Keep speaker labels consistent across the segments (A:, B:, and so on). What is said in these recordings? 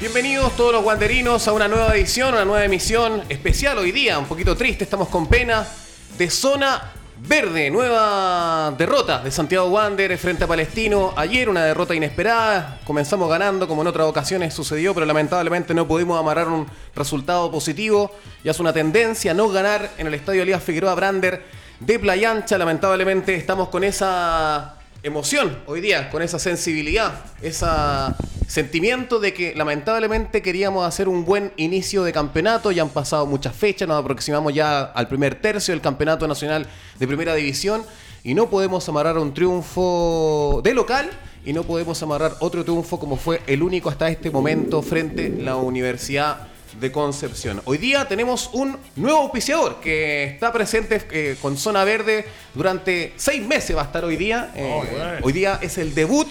A: Bienvenidos todos los guanderinos a una nueva edición, una nueva emisión especial hoy día, un poquito triste, estamos con pena, de zona verde, nueva derrota de Santiago Wander frente a Palestino. Ayer una derrota inesperada, comenzamos ganando como en otras ocasiones sucedió, pero lamentablemente no pudimos amarrar un resultado positivo. Ya es una tendencia no ganar en el Estadio Elías Figueroa Brander de Playa Ancha. Lamentablemente estamos con esa emoción hoy día, con esa sensibilidad, ese sentimiento de que lamentablemente queríamos hacer un buen inicio de campeonato, ya han pasado muchas fechas, nos aproximamos ya al primer tercio del campeonato nacional de primera división y no podemos amarrar un triunfo de local y no podemos amarrar otro triunfo como fue el único hasta este momento frente a la Universidad de Concepción. Hoy día tenemos un nuevo auspiciador que está presente eh, con Zona Verde durante seis meses va a estar hoy día. Eh, hoy día es el debut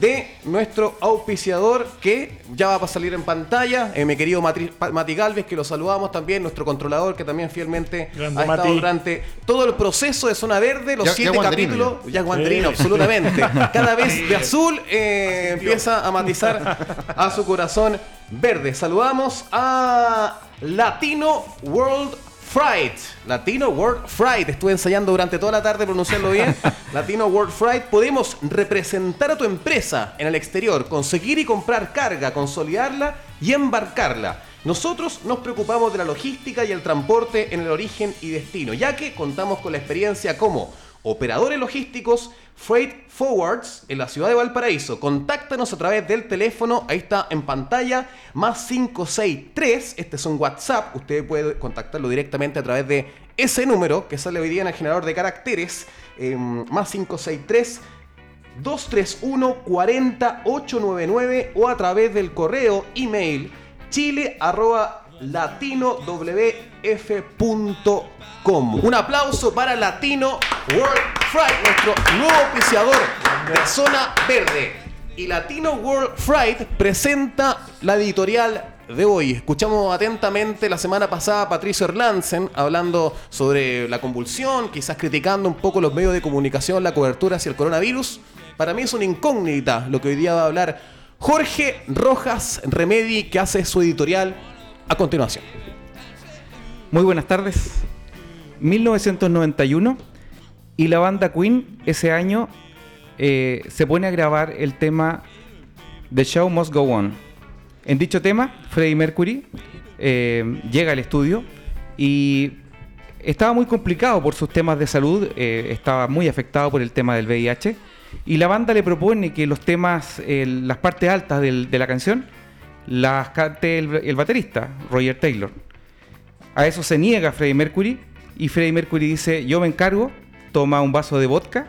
A: de nuestro auspiciador que ya va a salir en pantalla, eh, mi querido Mati Galvez, que lo saludamos también, nuestro controlador que también fielmente ha estado durante todo el proceso de Zona Verde, los siete capítulos, ya, guanderino, absolutamente. Cada vez de azul empieza a matizar a su corazón verde. Saludamos a Latino World Fright. Latino World Fright. Estuve ensayando durante toda la tarde pronunciarlo bien. Latino World Fright. Podemos representar a tu empresa en el exterior, conseguir y comprar carga, consolidarla y embarcarla. Nosotros nos preocupamos de la logística y el transporte en el origen y destino, ya que contamos con la experiencia como operadores logísticos Freight Forwards en la ciudad de Valparaíso. Contáctanos a través del teléfono, ahí está en pantalla, más 563, este es un WhatsApp, usted puede contactarlo directamente a través de ese número que sale hoy día en el generador de caracteres, em, más 563. 231 40899 o a través del correo email chile latinowf.com. Un aplauso para Latino World Fright, nuestro nuevo oficiador de Zona Verde. Y Latino World Fright presenta la editorial de hoy. Escuchamos atentamente la semana pasada a Patricio Erlandsen hablando sobre la convulsión, quizás criticando un poco los medios de comunicación, la cobertura hacia el coronavirus. Para mí es una incógnita lo que hoy día va a hablar Jorge Rojas Remedi, que hace su editorial a continuación.
B: Muy buenas tardes. 1991 y la banda Queen ese año eh, se pone a grabar el tema The Show Must Go On. En dicho tema, Freddie Mercury eh, llega al estudio y estaba muy complicado por sus temas de salud, eh, estaba muy afectado por el tema del VIH y la banda le propone que los temas, las partes altas de la canción, las cante el, baterista, Roger Taylor. A eso se niega Freddie Mercury y Freddie Mercury dice, yo me encargo, toma un vaso de vodka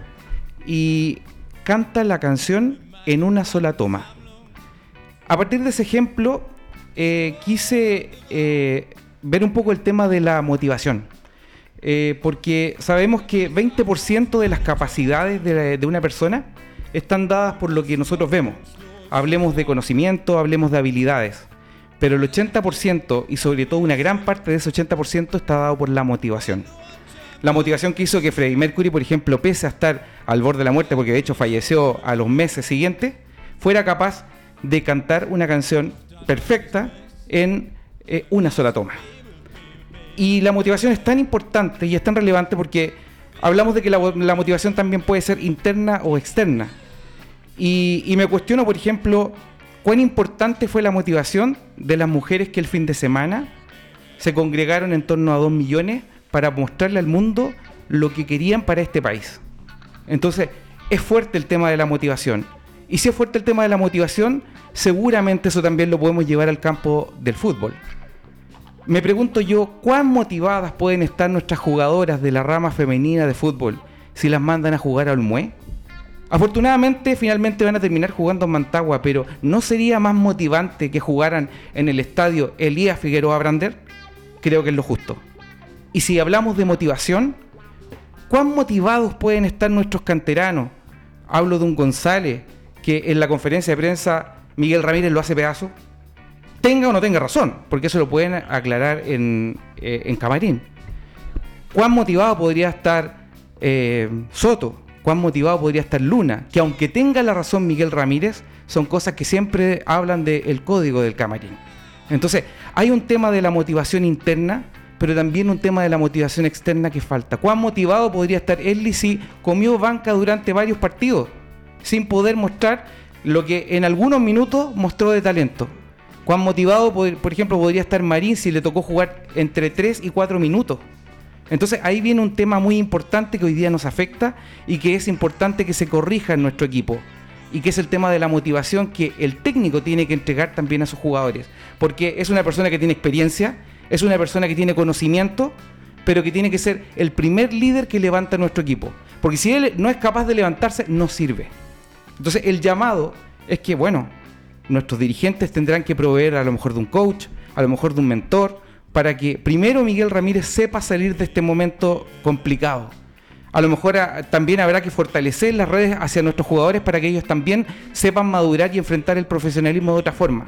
B: y canta la canción en una sola toma. A partir de ese ejemplo, eh, quise eh, ver un poco el tema de la motivación. Eh, porque sabemos que 20% de las capacidades de una persona están dadas por lo que nosotros vemos hablemos de conocimiento, hablemos de habilidades. Pero el 80% y sobre todo una gran parte de ese 80% está dado por la motivación. La motivación que hizo que Freddie Mercury, por ejemplo, pese a estar al borde de la muerte, porque de hecho falleció a los meses siguientes, fuera capaz de cantar una canción perfecta en eh, una sola toma. Y la motivación es tan importante y es tan relevante porque hablamos de que la motivación también puede ser interna o externa. Y, me cuestiono, por ejemplo, cuán importante fue la motivación de las mujeres que el fin de semana se congregaron en torno a dos millones para mostrarle al mundo lo que querían para este país. Entonces, es fuerte el tema de la motivación. Y si es fuerte el tema de la motivación, seguramente eso también lo podemos llevar al campo del fútbol. Me pregunto yo, ¿cuán motivadas pueden estar nuestras jugadoras de la rama femenina de fútbol si las mandan a jugar al Mue? Afortunadamente, finalmente van a terminar jugando en Mantagua, pero ¿no sería más motivante que jugaran en el estadio Elías Figueroa Brander? Creo que es lo justo. Y si hablamos de motivación, ¿cuán motivados pueden estar nuestros canteranos? Hablo de un González que en la conferencia de prensa Miguel Ramírez lo hace pedazo. Tenga o no tenga razón, porque eso lo pueden aclarar en, eh, camarín. ¿Cuán motivado podría estar eh, Soto? Cuán motivado podría estar Luna, que aunque tenga la razón Miguel Ramírez, son cosas que siempre hablan del código del camarín. Entonces, hay un tema de la motivación interna, pero también un tema de la motivación externa que falta. ¿Cuán motivado podría estar Ellie si comió banca durante varios partidos sin poder mostrar lo que en algunos minutos mostró de talento? ¿Cuán motivado, por ejemplo, podría estar Marín si le tocó jugar entre 3 y 4 minutos? Entonces ahí viene un tema muy importante que hoy día nos afecta y que es importante que se corrija en nuestro equipo. Y que es el tema de la motivación que el técnico tiene que entregar también a sus jugadores. Porque es una persona que tiene experiencia, es una persona que tiene conocimiento, pero que tiene que ser el primer líder que levanta nuestro equipo. Porque si él no es capaz de levantarse, no sirve. Entonces el llamado es que, bueno, nuestros dirigentes tendrán que proveer a lo mejor de un coach, a lo mejor de un mentor, para que primero Miguel Ramírez sepa salir de este momento complicado. A lo mejor ah, también habrá que fortalecer las redes hacia nuestros jugadores para que ellos también sepan madurar y enfrentar el profesionalismo de otra forma.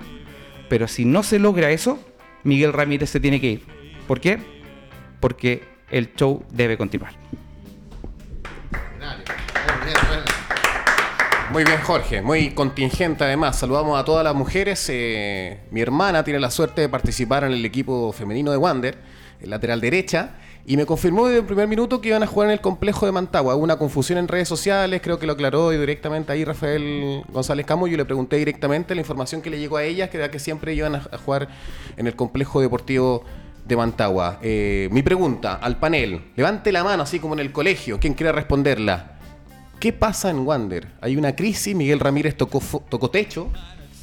B: Pero si no se logra eso, Miguel Ramírez se tiene que ir. ¿Por qué? Porque el show debe continuar.
A: Muy bien, Jorge. Muy contingente además. Saludamos a todas las mujeres. Eh, mi hermana tiene la suerte de participar en el equipo femenino de Wander, el lateral derecha. Y me confirmó desde el primer minuto que iban a jugar en el complejo de Mantagua. Hubo una confusión en redes sociales, creo que lo aclaró directamente ahí Rafael González Camo. Yo le pregunté directamente la información que le llegó a ellas, que era que siempre iban a, jugar en el complejo deportivo de Mantagua. Eh, mi pregunta al panel, levante la mano así como en el colegio, ¿quién quiere responderla? ¿Qué pasa en Wander? Hay una crisis, Miguel Ramírez tocó, tocó techo,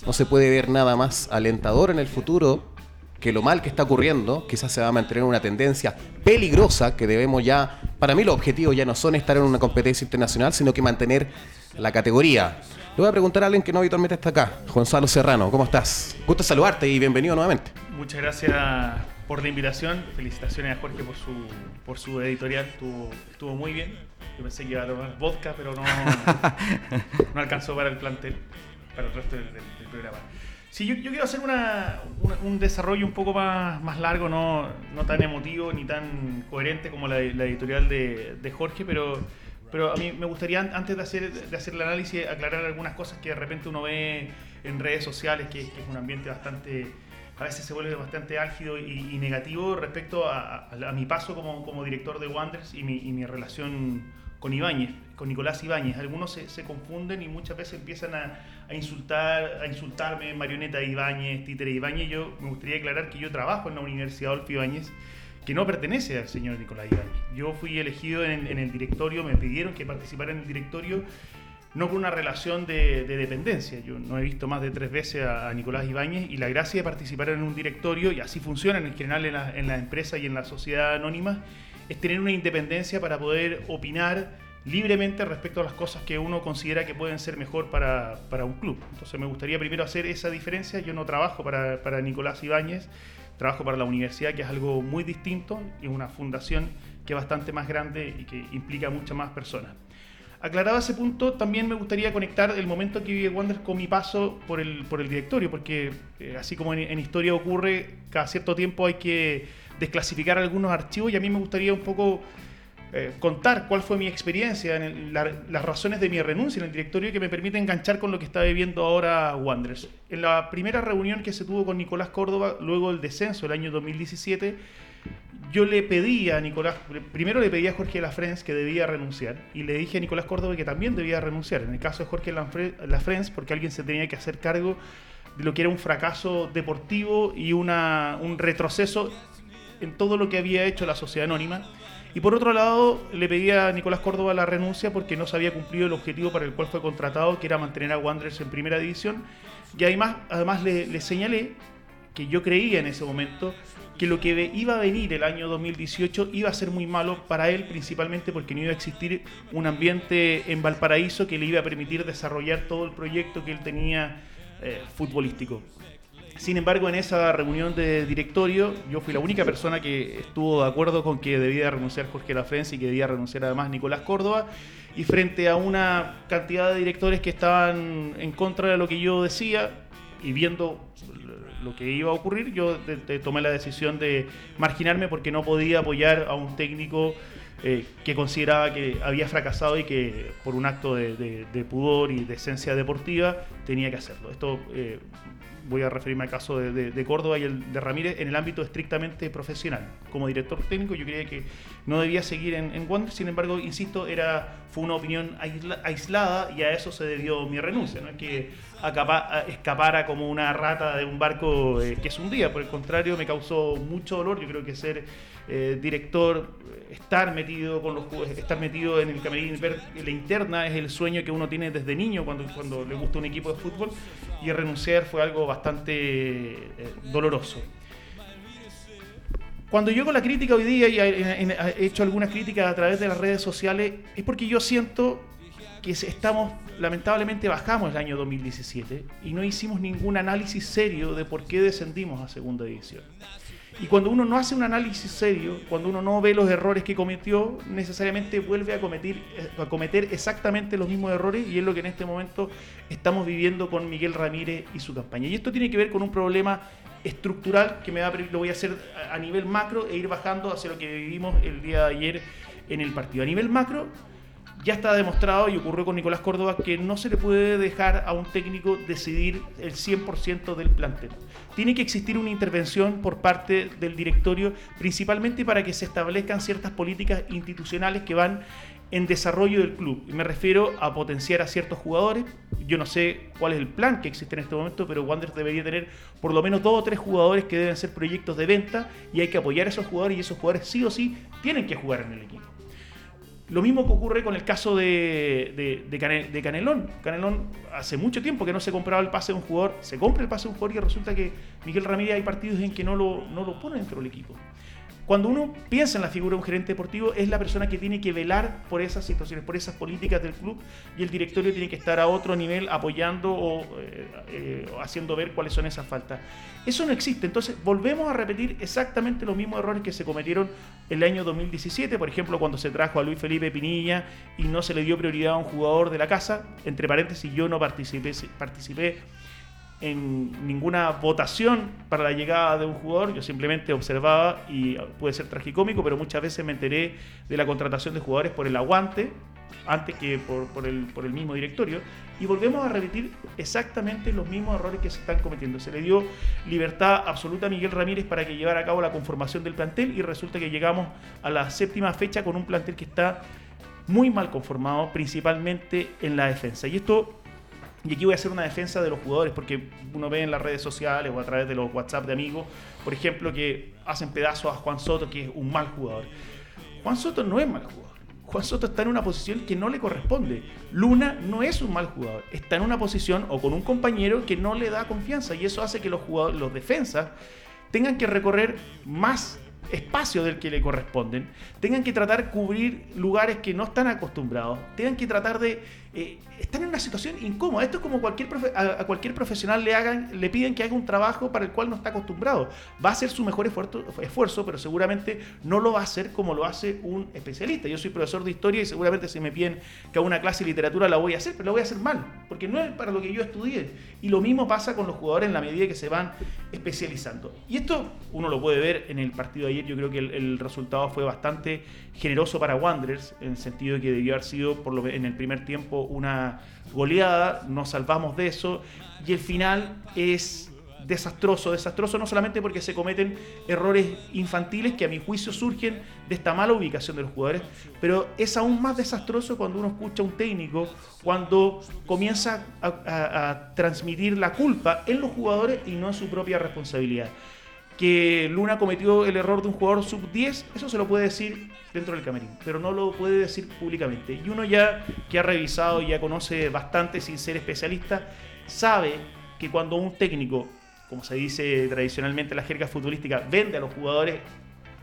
A: no se puede ver nada más alentador en el futuro que lo mal que está ocurriendo, quizás se va a mantener una tendencia peligrosa que debemos ya, para mí los objetivos ya no son estar en una competencia internacional, sino que mantener la categoría. Le voy a preguntar a alguien que no habitualmente está acá, Gonzalo Serrano, ¿cómo estás? Gusto saludarte y bienvenido nuevamente.
C: Muchas gracias por la invitación, felicitaciones a Jorge por su, por su editorial, estuvo, estuvo muy bien yo pensé que iba a tomar vodka, pero no, no alcanzó para el plantel, para el resto del, programa. Sí, yo, quiero hacer un desarrollo un poco más, más largo, no, no, tan emotivo ni tan coherente como la, editorial de, de, Jorge, pero, pero a mí me gustaría, antes de hacer, de hacer el análisis, aclarar algunas cosas que de repente uno ve en redes sociales, que, que es un ambiente bastante a veces se vuelve bastante álgido y, negativo respecto a, mi paso como, como, director de Wanderers y mi, y mi relación con Ibáñez, con Nicolás Ibáñez. Algunos se, confunden y muchas veces empiezan a, insultar, a insultarme, marioneta Ibáñez, títere Ibáñez. Yo me gustaría aclarar que yo trabajo en la Universidad Adolfo Ibáñez, que no pertenece al señor Nicolás Ibáñez. Yo fui elegido en, el directorio, me pidieron que participara en el directorio, no con una relación de, dependencia. Yo no he visto más de tres veces a, Nicolás Ibáñez y la gracia de participar en un directorio, y así funciona en general en la, en la empresa y en la sociedad anónima, es tener una independencia para poder opinar libremente respecto a las cosas que uno considera que pueden ser mejor para, un club. Entonces me gustaría primero hacer esa diferencia. Yo no trabajo para, para Nicolás Ibáñez, trabajo para la universidad, que es algo muy distinto, es una fundación que es bastante más grande y que implica muchas más personas. Aclarado ese punto, también me gustaría conectar el momento que vive Wander con mi paso por el, por el directorio, porque eh, así como en historia ocurre, cada cierto tiempo hay que desclasificar algunos archivos y a mí me gustaría un poco eh, contar cuál fue mi experiencia, en las razones de mi renuncia en el directorio que me permite enganchar con lo que está viviendo ahora Wanderers. En la primera reunión que se tuvo con Nicolás Córdoba, luego del descenso del año 2017, yo le pedí a Nicolás, primero le pedí a Jorge Lafrenz que debía renunciar y le dije a Nicolás Córdoba que también debía renunciar. En el caso de Jorge Lafrenz, porque alguien se tenía que hacer cargo de lo que era un fracaso deportivo y una, un retroceso en todo lo que había hecho la sociedad anónima. Y por otro lado, le pedía a Nicolás Córdoba la renuncia porque no se había cumplido el objetivo para el cual fue contratado, que era mantener a Wanderers en primera división. Y además, además le, señalé que yo creía en ese momento que lo que iba a venir el año 2018 iba a ser muy malo para él, principalmente porque no iba a existir un ambiente en Valparaíso que le iba a permitir desarrollar todo el proyecto que él tenía eh, futbolístico. Sin embargo, en esa reunión de directorio, yo fui la única persona que estuvo de acuerdo con que debía renunciar Jorge Lafrenz y que debía renunciar además Nicolás Córdoba. Y frente a una cantidad de directores que estaban en contra de lo que yo decía y viendo lo que iba a ocurrir, yo tomé la decisión de marginarme porque no podía apoyar a un técnico eh, que consideraba que había fracasado y que por un acto de, pudor y de esencia deportiva tenía que hacerlo. Esto eh, voy a referirme al caso de, Córdoba y el de Ramírez en el ámbito estrictamente profesional. Como director técnico yo creía que no debía seguir en, en Wander, sin embargo, insisto, era, fue una opinión aislada y a eso se debió mi renuncia. No es que escapara como una rata de un barco eh, que es un día, por el contrario, me causó mucho dolor. Yo creo que ser eh, director, estar metido con los estar metido en el camerín, ver la interna es el sueño que uno tiene desde niño cuando, cuando le gusta un equipo de fútbol y renunciar fue algo bastante eh, doloroso. Cuando yo con la crítica hoy día y he hecho algunas críticas a través de las redes sociales es porque yo siento que estamos, lamentablemente bajamos el año 2017 y no hicimos ningún análisis serio de por qué descendimos a segunda división. Y cuando uno no hace un análisis serio, cuando uno no ve los errores que cometió, necesariamente vuelve a cometer, a cometer exactamente los mismos errores y es lo que en este momento estamos viviendo con Miguel Ramírez y su campaña. Y esto tiene que ver con un problema estructural que me va a, lo voy a hacer a nivel macro e ir bajando hacia lo que vivimos el día de ayer en el partido. A nivel macro, ya está demostrado y ocurrió con Nicolás Córdoba que no se le puede dejar a un técnico decidir el 100% del plantel. Tiene que existir una intervención por parte del directorio, principalmente para que se establezcan ciertas políticas institucionales que van en desarrollo del club. Me refiero a potenciar a ciertos jugadores. Yo no sé cuál es el plan que existe en este momento, pero Wanderers debería tener por lo menos dos o tres jugadores que deben ser proyectos de venta y hay que apoyar a esos jugadores y esos jugadores sí o sí tienen que jugar en el equipo. Lo mismo que ocurre con el caso de, de, Canelón. Canelón hace mucho tiempo que no se compraba el pase de un jugador, se compra el pase de un jugador y resulta que Miguel Ramírez hay partidos en que no lo, no lo pone dentro del equipo. Cuando uno piensa en la figura de un gerente deportivo, es la persona que tiene que velar por esas situaciones, por esas políticas del club, y el directorio tiene que estar a otro nivel apoyando o eh, eh, haciendo ver cuáles son esas faltas. Eso no existe, entonces volvemos a repetir exactamente los mismos errores que se cometieron el año 2017, por ejemplo, cuando se trajo a Luis Felipe Pinilla y no se le dio prioridad a un jugador de la casa, entre paréntesis, yo no participé en ninguna votación para la llegada de un jugador, yo simplemente observaba y puede ser tragicómico, pero muchas veces me enteré de la contratación de jugadores por el aguante, antes que por, el, por el mismo directorio, y volvemos a repetir exactamente los mismos errores que se están cometiendo. Se le dio libertad absoluta a Miguel Ramírez para que llevara a cabo la conformación del plantel y resulta que llegamos a la séptima fecha con un plantel que está muy mal conformado, principalmente en la defensa. Y esto y aquí voy a hacer una defensa de los jugadores, porque uno ve en las redes sociales o a través de los WhatsApp de amigos, por ejemplo, que hacen pedazos a Juan Soto, que es un mal jugador. Juan Soto no es mal jugador. Juan Soto está en una posición que no le corresponde. Luna no es un mal jugador. Está en una posición o con un compañero que no le da confianza. Y eso hace que los, jugadores, los defensas tengan que recorrer más espacio del que le corresponden, tengan que tratar de cubrir lugares que no están acostumbrados, tengan que tratar de eh, están en una situación incómoda. Esto es como cualquier a, cualquier profesional le hagan, le piden que haga un trabajo para el cual no está acostumbrado. Va a hacer su mejor esfuerzo, esfuerzo, pero seguramente no lo va a hacer como lo hace un especialista. Yo soy profesor de historia y seguramente si me piden que haga una clase de literatura la voy a hacer, pero la voy a hacer mal, porque no es para lo que yo estudié. Y lo mismo pasa con los jugadores en la medida que se van especializando. Y esto uno lo puede ver en el partido de ayer. Yo creo que el, resultado fue bastante generoso para Wanderers, en el sentido de que debió haber sido por lo, en el primer tiempo una goleada, nos salvamos de eso y el final es desastroso, desastroso no solamente porque se cometen errores infantiles que a mi juicio surgen de esta mala ubicación de los jugadores, pero es aún más desastroso cuando uno escucha a un técnico, cuando comienza a transmitir la culpa en los jugadores y no en su propia responsabilidad que Luna cometió el error de un jugador sub-10, eso se lo puede decir dentro del camerín, pero no lo puede decir públicamente. Y uno ya que ha revisado y ya conoce bastante sin ser especialista, sabe que cuando un técnico, como se dice tradicionalmente en la jerga futbolística, vende a los jugadores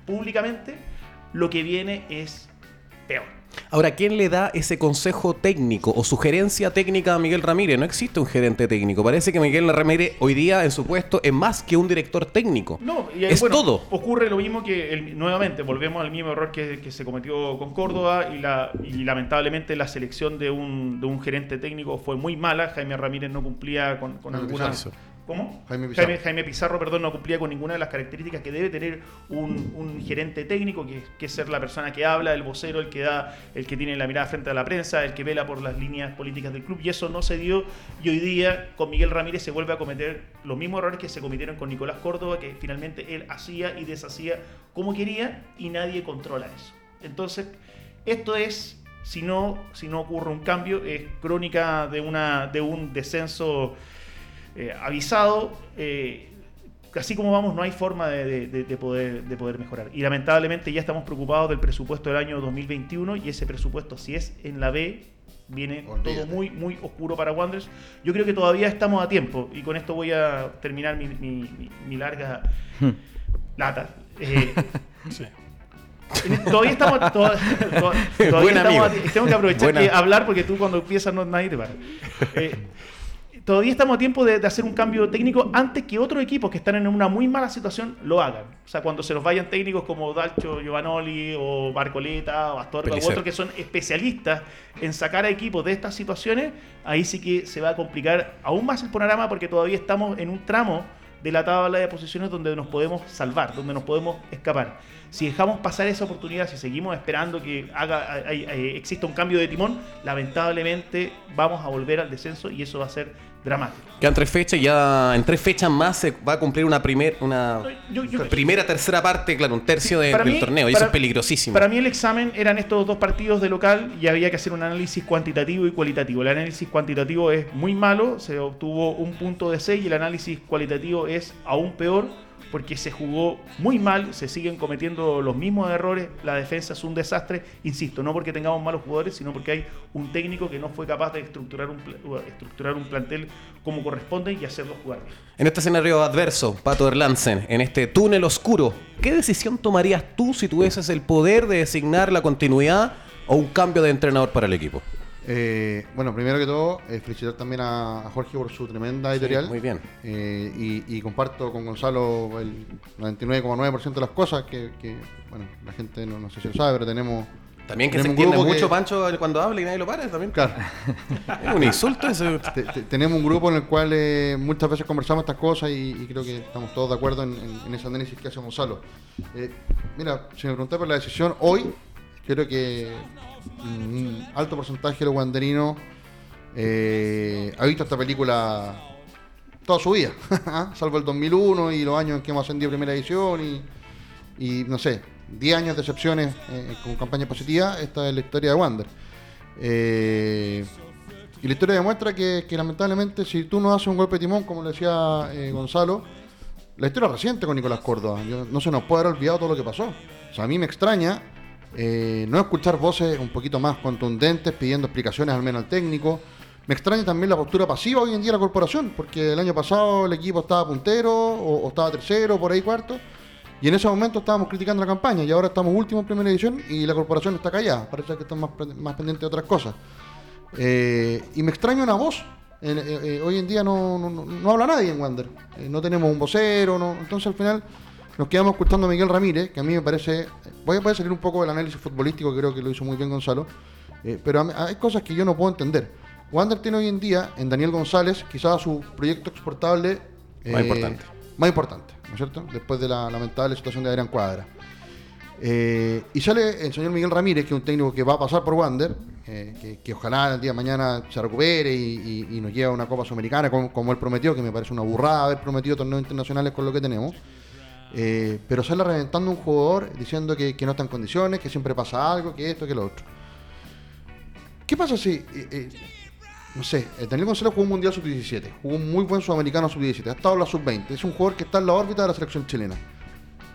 C: públicamente, lo que viene es peor.
A: Ahora, ¿quién le da ese consejo técnico o sugerencia técnica a Miguel Ramírez? No existe un gerente técnico. Parece que Miguel Ramírez hoy día en su puesto es más que un director técnico.
C: No, y es todo. Ocurre lo mismo que, nuevamente, volvemos al mismo error que, se cometió con Córdoba y, la, y lamentablemente la selección de un, de un, gerente técnico fue muy mala. Jaime Ramírez no cumplía con, con algunas ¿Cómo?
D: Jaime Pizarro.
C: Jaime, Pizarro, perdón, no cumplía con ninguna de las características que debe tener un, un gerente técnico, que, que, es ser la persona que habla, el vocero, el que da, el que tiene la mirada frente a la prensa, el que vela por las líneas políticas del club. Y eso no se dio. Y hoy día con Miguel Ramírez se vuelve a cometer los mismos errores que se cometieron con Nicolás Córdoba, que finalmente él hacía y deshacía como quería y nadie controla eso. Entonces, esto es si no, si no ocurre un cambio, es crónica de, una, de un descenso eh, avisado. Eh, así como vamos, no hay forma de, poder, de poder mejorar. Y lamentablemente ya estamos preocupados del presupuesto del año 2021 y ese presupuesto, si es en la B, viene todo muy, muy oscuro para Wanderers. Yo creo que todavía estamos a tiempo y con esto voy a terminar mi, larga hmm. lata. Eh, sí. Todavía estamos. todavía estamos tengo que aprovechar de hablar porque tú cuando empiezas no, nadie te para. Eh, todavía estamos a tiempo de, hacer un cambio técnico antes que otros equipos que están en una muy mala situación lo hagan. O sea, cuando se nos vayan técnicos como Dalcho Giovanoli o Barcoleta o Astorga u otros que son especialistas en sacar a equipos de estas situaciones, ahí sí que se va a complicar aún más el panorama porque todavía estamos en un tramo de la tabla de posiciones donde nos podemos salvar, donde nos podemos escapar. Si dejamos pasar esa oportunidad, si seguimos esperando que haga, exista un cambio de timón, lamentablemente vamos a volver al descenso y eso va a ser dramático.
A: Quedan tres fechas, ya en tres fechas más se va a cumplir una, primer, una primera, tercera parte, claro, un tercio del torneo, y eso es peligrosísimo.
C: Para mí el examen eran estos dos partidos de local y había que hacer un análisis cuantitativo y cualitativo. El análisis cuantitativo es muy malo, se obtuvo un punto de 6 y el análisis cualitativo es aún peor porque se jugó muy mal, se siguen cometiendo los mismos errores, la defensa es un desastre, insisto, no porque tengamos malos jugadores, sino porque hay un técnico que no fue capaz de estructurar un, un plantel como corresponde y hacerlo jugar.
A: En este escenario adverso, Pato Erlansen, en este túnel oscuro, ¿qué decisión tomarías tú si tuvieses el poder de designar la continuidad o un cambio de entrenador para el equipo?
D: Eh, bueno, primero que todo, eh, felicitar también a, Jorge por su tremenda editorial.
A: muy bien.
D: Eh, y, comparto con Gonzalo el 99,9% de las cosas que, bueno, la gente no, sé si lo sabe, pero tenemos.
A: También que se entiende mucho Pancho cuando habla y nadie lo para también.
D: Claro.
A: es un insulto eso.
D: tenemos un grupo en el cual muchas veces conversamos estas cosas y, creo que estamos todos de acuerdo en, ese análisis que hace Gonzalo. mira, si me pregunté por la decisión, hoy creo que un alto porcentaje de los guanderinos eh, ha visto esta película toda su vida, ¿ah? salvo el 2001 y los años en que hemos ascendido primera edición y, no sé, 10 años de excepciones eh, con campaña positiva, esta es la historia de Wander. Eh, y la historia demuestra que, lamentablemente si tú no haces un golpe de timón, como le decía Gonzalo, la historia reciente con Nicolás Córdoba, no se nos puede haber olvidado todo lo que pasó. O sea, a mí me extraña eh, no escuchar voces un poquito más contundentes pidiendo explicaciones al menos al técnico. Me extraña también la postura pasiva hoy en día de la corporación, porque el año pasado el equipo estaba puntero o, estaba tercero, por ahí cuarto, y en ese momento estábamos criticando la campaña y ahora estamos últimos en primera edición y la corporación está callada, parece que están más, más pendientes de otras cosas. Eh, y me extraña una voz. Eh, hoy en día no, no, habla nadie en Wander, no tenemos un vocero, no, entonces al final nos quedamos escuchando a Miguel Ramírez, que a mí me parece. Voy a, salir un poco del análisis futbolístico, creo que lo hizo muy bien Gonzalo. Eh, pero hay cosas que yo no puedo entender. Wander tiene hoy en día en Daniel González quizás su proyecto exportable
A: más eh, importante.
D: Más importante, ¿no es cierto? Después de la lamentable situación de Adrián Cuadra. Eh, y sale el señor Miguel Ramírez, que es un técnico que va a pasar por Wander, que, ojalá el día de mañana se recupere y, nos lleve a una Copa Sudamericana como, como, él prometió, que me parece una burrada haber prometido torneos internacionales con lo que tenemos. Eh, pero sale reventando un jugador diciendo que, no está en condiciones, que siempre pasa algo, que esto, que lo otro. ¿Qué pasa si, eh, eh, no sé, Daniel González jugó un Mundial Sub-17, jugó un muy buen Sudamericano Sub-17, ha estado en la Sub-20, es un jugador que está en la órbita de la selección chilena.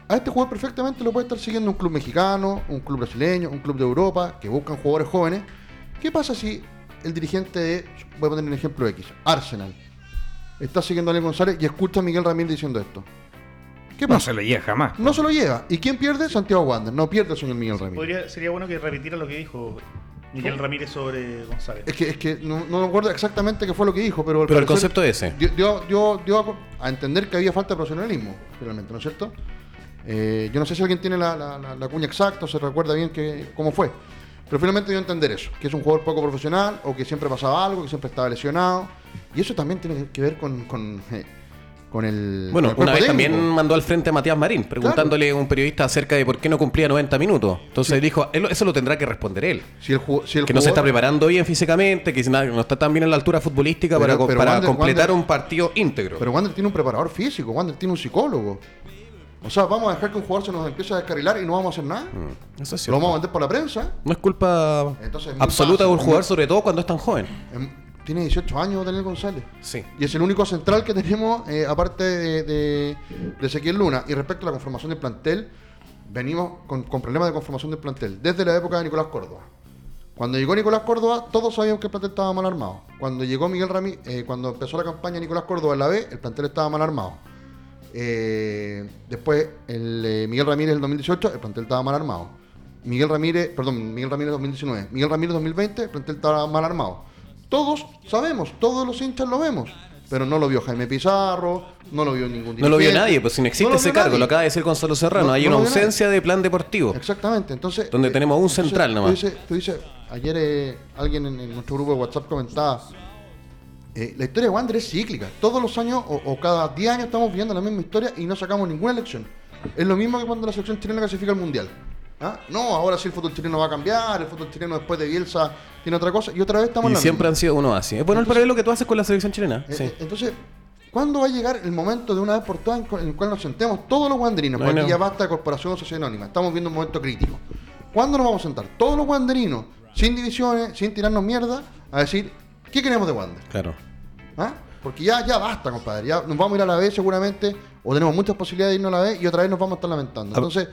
D: A este jugador perfectamente lo puede estar siguiendo un club mexicano, un club brasileño, un club de Europa, que buscan jugadores jóvenes. ¿Qué pasa si el dirigente de, voy a poner un ejemplo X, Arsenal, está siguiendo a Daniel González y escucha a Miguel Ramírez diciendo esto?
B: No se lo lleva jamás.
D: No se lo lleva. ¿Y quién pierde? Santiago Wander. No pierde el señor Miguel Ramírez.
C: sería bueno que repitiera lo que dijo Miguel Ramírez sobre González. Es
D: que, es que no, me acuerdo exactamente qué fue lo que dijo, pero...
A: pero el concepto es ese.
D: Dio, dio, a, entender que había falta de profesionalismo, finalmente, ¿no es cierto? Eh, yo no sé si alguien tiene la, cuña exacta o se recuerda bien que, cómo fue. Pero finalmente dio a entender eso, que es un jugador poco profesional o que siempre pasaba algo, que siempre estaba lesionado. Y eso también tiene que ver con, con, eh, con el.
A: Bueno,
D: con el
A: una vez también mandó al frente a Matías Marín, preguntándole a un periodista acerca de por qué no cumplía 90 minutos. Entonces dijo, él- eso lo tendrá que responder él.
D: Si el, ju- si el
A: Que no se está preparando bien físicamente, que no está tan bien en la altura futbolística
D: Pero-
A: para,
D: pero
A: para
D: Wander-
A: completar
D: Wander-
A: un partido íntegro.
D: Pero Wander tiene un preparador físico, Wander tiene un psicólogo. O sea, vamos a dejar que un jugador se nos empiece a descarrilar y no vamos a hacer nada.
A: Mm, Eso es
D: Lo vamos a vender por la prensa.
A: No es culpa
D: Entonces es muy
A: absoluta de un jugador, sobre todo cuando es tan joven.
D: Tiene 18 años Daniel González.
A: Sí.
D: Y es el único central que tenemos, eh, aparte de, de, de Ezequiel Luna. Y respecto a la conformación del plantel, venimos con, con problemas de conformación del plantel desde la época de Nicolás Córdoba. Cuando llegó Nicolás Córdoba, todos sabíamos que el plantel estaba mal armado. Cuando llegó Miguel Ramírez, cuando empezó la campaña Nicolás Córdoba en la B, el plantel estaba mal armado. Eh, después, el eh, Miguel Ramírez el 2018, el plantel estaba mal armado. Miguel Ramírez, perdón, Miguel Ramírez 2019. Miguel Ramírez 2020, el plantel estaba mal armado. Todos sabemos, todos los hinchas lo vemos. Pero no lo vio Jaime Pizarro, no lo vio ningún
A: No lo vio nadie, pues si no existe
D: no
A: ese cargo,
D: nadie.
A: lo acaba de decir Gonzalo Serrano.
D: No-
A: Hay
D: no
A: una
D: nadie.
A: ausencia de plan deportivo.
D: Exactamente, entonces.
A: Donde tenemos un
D: entonces,
A: central nomás.
D: Tú dices, tú dices, ayer eh, alguien en, en nuestro grupo de WhatsApp comentaba. eh, la historia de Wander es cíclica. Todos los años o, o cada 10 años estamos viendo la misma historia y no sacamos ninguna elección. Es lo mismo que cuando la selección chilena clasifica al mundial. ¿Ah? No, ahora sí el fútbol chileno va a cambiar, el fútbol chileno después de Bielsa tiene otra cosa y otra vez estamos en
A: Y
D: la
A: siempre
D: misma.
A: han sido uno así. Es bueno el paralelo que tú haces con la selección chilena.
D: Eh,
A: Sí.
D: eh, Entonces, ¿cuándo va a llegar el momento de una vez por todas en, en el cual nos sentemos todos los wanderinos?
A: No,
D: Porque
A: no.
D: ya basta de corporación o sociedad anónima. Estamos viendo un momento crítico. ¿Cuándo nos vamos a sentar? Todos los wanderinos, sin divisiones, sin tirarnos mierda, a decir, ¿qué queremos de Wander?
A: Claro.
D: ¿Ah? Porque ya, ya basta, compadre. Ya nos vamos a ir a la B seguramente, o tenemos muchas posibilidades de irnos a la B y otra vez nos vamos a estar lamentando.
A: A-
D: Entonces,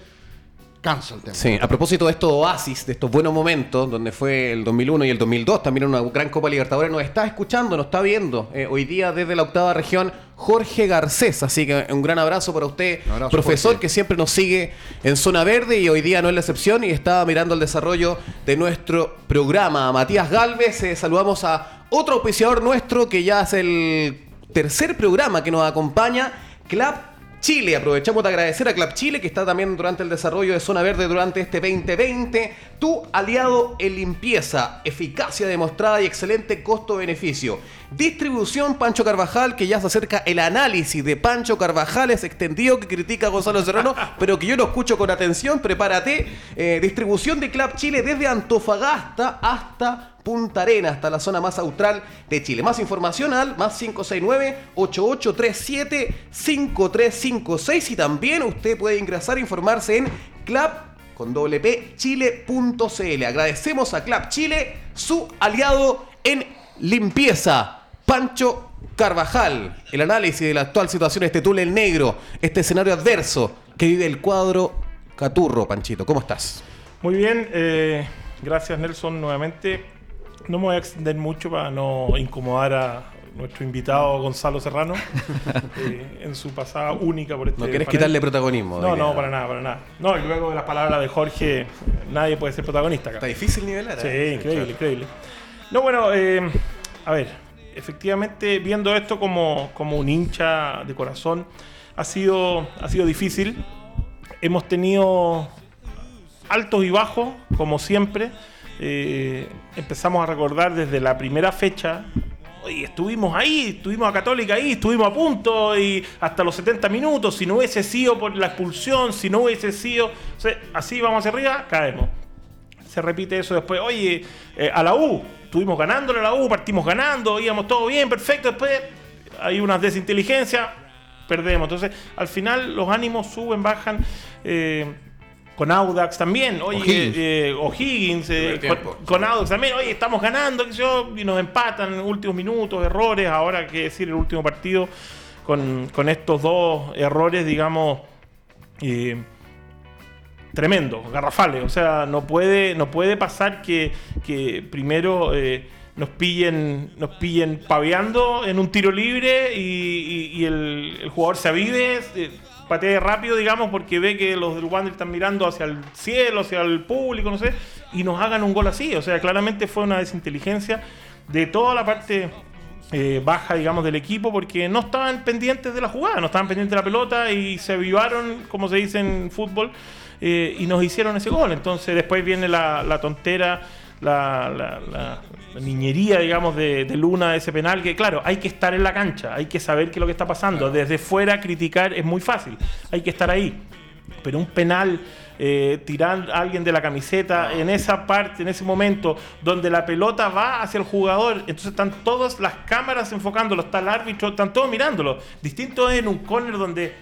D: cansa el tema.
A: Sí, a propósito de estos oasis, de estos buenos momentos, donde fue el 2001 y el 2002, también una gran Copa Libertadores, nos está escuchando, nos está viendo eh, hoy día desde la octava región Jorge Garcés. Así que un gran abrazo para usted,
D: abrazo,
A: profesor,
D: Jorge.
A: que siempre nos sigue en Zona Verde y hoy día no es la excepción y está mirando el desarrollo de nuestro programa. Matías Galvez, eh, saludamos a otro auspiciador nuestro que ya es el tercer programa que nos acompaña, Club Chile. Aprovechamos de agradecer a Club Chile que está también durante el desarrollo de Zona Verde durante este 2020. Tu aliado en limpieza, eficacia demostrada y excelente costo-beneficio. Distribución Pancho Carvajal, que ya se acerca el análisis de Pancho Carvajal, es extendido que critica a Gonzalo Serrano, pero que yo lo escucho con atención. Prepárate. Eh, distribución de Club Chile desde Antofagasta hasta Punta Arena, hasta la zona más austral de Chile. Más información al más 569-8837-5356 y también usted puede ingresar e informarse en club con doble chile.cl. Agradecemos a Club Chile, su aliado en limpieza, Pancho Carvajal. El análisis de la actual situación este túnel negro, este escenario adverso que vive el cuadro Caturro, Panchito. ¿Cómo estás?
E: Muy bien, eh, gracias Nelson nuevamente. No me voy a extender mucho para no incomodar a nuestro invitado Gonzalo Serrano eh, en su pasada única por este
A: No quieres
E: panel.
A: quitarle protagonismo.
E: No, no, para nada, para nada. No, y luego de las palabras de Jorge, nadie puede ser protagonista acá.
A: Está difícil nivelar.
E: Sí,
A: ¿eh?
E: increíble,
A: claro.
E: increíble. No, bueno, eh, a ver, efectivamente, viendo esto como, como un hincha de corazón, ha sido, ha sido difícil. Hemos tenido altos y bajos, como siempre. Eh, empezamos a recordar desde la primera fecha. Oye, estuvimos ahí, estuvimos a Católica ahí, estuvimos a punto y hasta los 70 minutos. Si no hubiese sido por la expulsión, si no hubiese sido. así vamos hacia arriba, caemos se repite eso después. Oye, eh, a la U, estuvimos ganándole a la U, partimos ganando, íbamos todo bien, perfecto. Después hay unas desinteligencias, perdemos. Entonces, al final los ánimos suben, bajan. eh, con Audax también, oye,
D: O'Higgins.
E: eh, O'Higgins, eh,
A: tiempo.
E: con, con Audax también, oye, estamos ganando, qué sé yo, y nos empatan en últimos minutos, errores, ahora que decir el último partido, con, con estos dos errores, digamos, eh, tremendo, garrafales. O sea, no puede, no puede pasar que, que primero eh, nos pillen, nos pillen paveando en un tiro libre y, y- y el, el jugador se avive, eh, patee rápido, digamos, porque ve que los del Wander están mirando hacia el cielo, hacia el público, no sé, y nos hagan un gol así. O sea, claramente fue una desinteligencia de toda la parte eh, baja, digamos, del equipo porque no estaban pendientes de la jugada, no estaban pendientes de la pelota y se avivaron, como se dice en fútbol, eh, y nos hicieron ese gol. Entonces después viene la, la tontera la, la- la- la niñería, digamos, de, de Luna, ese penal, que claro, hay que estar en la cancha, hay que saber qué es lo que está pasando. Desde fuera criticar es muy fácil, hay que estar ahí. Pero un penal, eh, tirar a alguien de la camiseta en esa parte, en ese momento, donde la pelota va hacia el jugador, entonces están todas las cámaras enfocándolo, está el árbitro, están todos mirándolo. Distinto es en un corner donde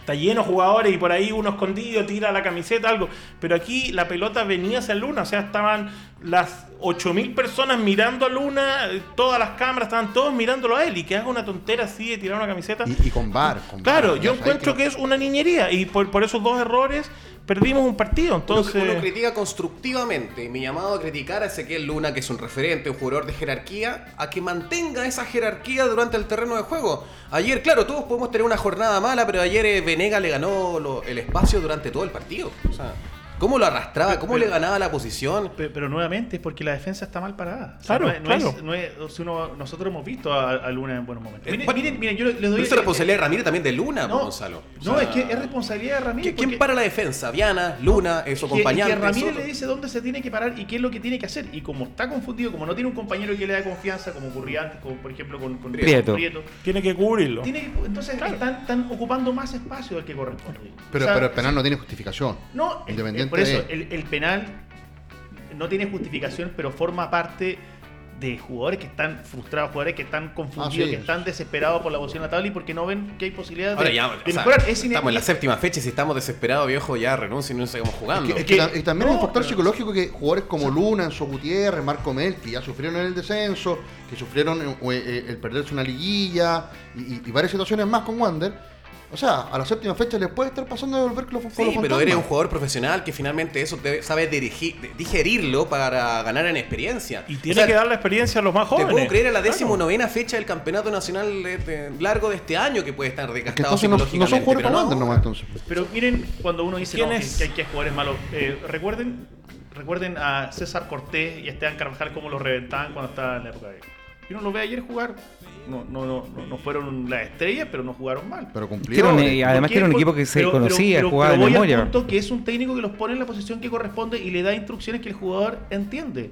E: está lleno de jugadores y por ahí uno escondido tira la camiseta, algo. Pero aquí la pelota venía hacia Luna, o sea, estaban las 8000 personas mirando a Luna, todas las cámaras estaban todos mirándolo a él y que haga una tontera así de tirar una camiseta.
D: Y, y con bar. Con
E: Claro, yo encuentro que es una niñería y por, por esos dos errores perdimos un partido.
A: Uno,
E: Entonces,
A: uno critica constructivamente. Mi llamado a criticar a Ezequiel Luna, que es un referente, un jugador de jerarquía, a que mantenga esa jerarquía durante el terreno de juego. Ayer, claro, todos podemos tener una jornada mala, pero ayer eh, Venega le ganó lo- el espacio durante todo el partido. O sea, ¿cómo lo arrastraba? ¿Cómo
C: pero-
A: le ganaba la posición?
C: Pero, pero nuevamente es porque la defensa está mal parada. O sea,
E: Claro,
C: no es- no es-
E: claro.
C: no es- o sea, uno- nosotros hemos visto a, a Luna en buenos momentos.
A: Eh,
C: Miren,
A: bueno,
C: miren, miren, yo les doy.
A: Eso es responsabilidad de Ramírez también de Luna,
C: No,
A: Gonzalo. O
C: no,
A: sea,
C: es que es responsabilidad de Ramírez.
A: ¿qui- ¿Quién
C: porque-
A: para la defensa? Viana, Luna, eh, su acompañante.
C: que Ramírez le dice dónde se tiene que parar y qué es lo que tiene que hacer. Y como está confundido, como no tiene un compañero que le da confianza, como ocurría antes, como por ejemplo con, con
B: Prieto.
E: tiene que cubrirlo.
C: tiene que- entonces están, están ocupando más espacio del que corresponde.
D: Pero,
C: O sea,
D: pero el penal no tiene justificación.
C: No,
D: Independiente
C: por eso,
D: de-
C: el, el penal no tiene justificación, pero forma parte de jugadores que están frustrados, jugadores que están confundidos,
D: Ah, sí.
C: que están desesperados por la posición en la tabla y porque no ven que hay posibilidades
A: Ahora
C: de,
A: ya,
C: de
A: o sea,
C: mejorar. Es
A: estamos en la séptima fecha y si estamos desesperados, viejo, ya renuncien y no sigamos jugando.
D: Es que,
C: que-
D: ta- y también
C: no,
D: hay un factor
C: pero-
D: psicológico que jugadores como Luna, Enzo Gutiérrez, Marco Mel, que ya sufrieron en el descenso, que sufrieron eh, eh, el perderse una liguilla y, y- y varias situaciones más con Wander. O sea, a la séptima fecha les puede estar pasando de volver con los
A: Sí,
D: los
A: pero eres un jugador profesional que finalmente eso debe, sabe dirigir- digerirlo para ganar en experiencia.
E: Y
A: O
E: tiene
A: sea,
E: que dar la experiencia a los más
A: Te
E: jóvenes.
A: puedo creer a la
E: Claro.
A: décimo novena fecha del campeonato nacional de- de- largo de este año que puede estar
D: Es que
A: desgastado
D: entonces no, no son
A: psicológicamente.
D: jugadores
A: pero
D: para
A: no.
D: Wander nomás entonces.
C: Pero miren, cuando uno dice que hay que jugadores malos, eh, recuerden, recuerden a César Cortés y a Esteban Carvajal cómo los reventaban cuando estaban en la época de y uno lo ve ayer jugar. No, no, no, no, no fueron las estrellas, pero no jugaron mal.
D: Pero cumplieron.
B: un- y además
C: ¿Por
B: que era un equipo que se
C: pero- pero-
B: conocía,
C: pero-
B: jugaba
C: pero
B: de
C: voy al
B: memoria.
C: punto que es un técnico que los pone en la posición que corresponde y le da instrucciones que el jugador entiende.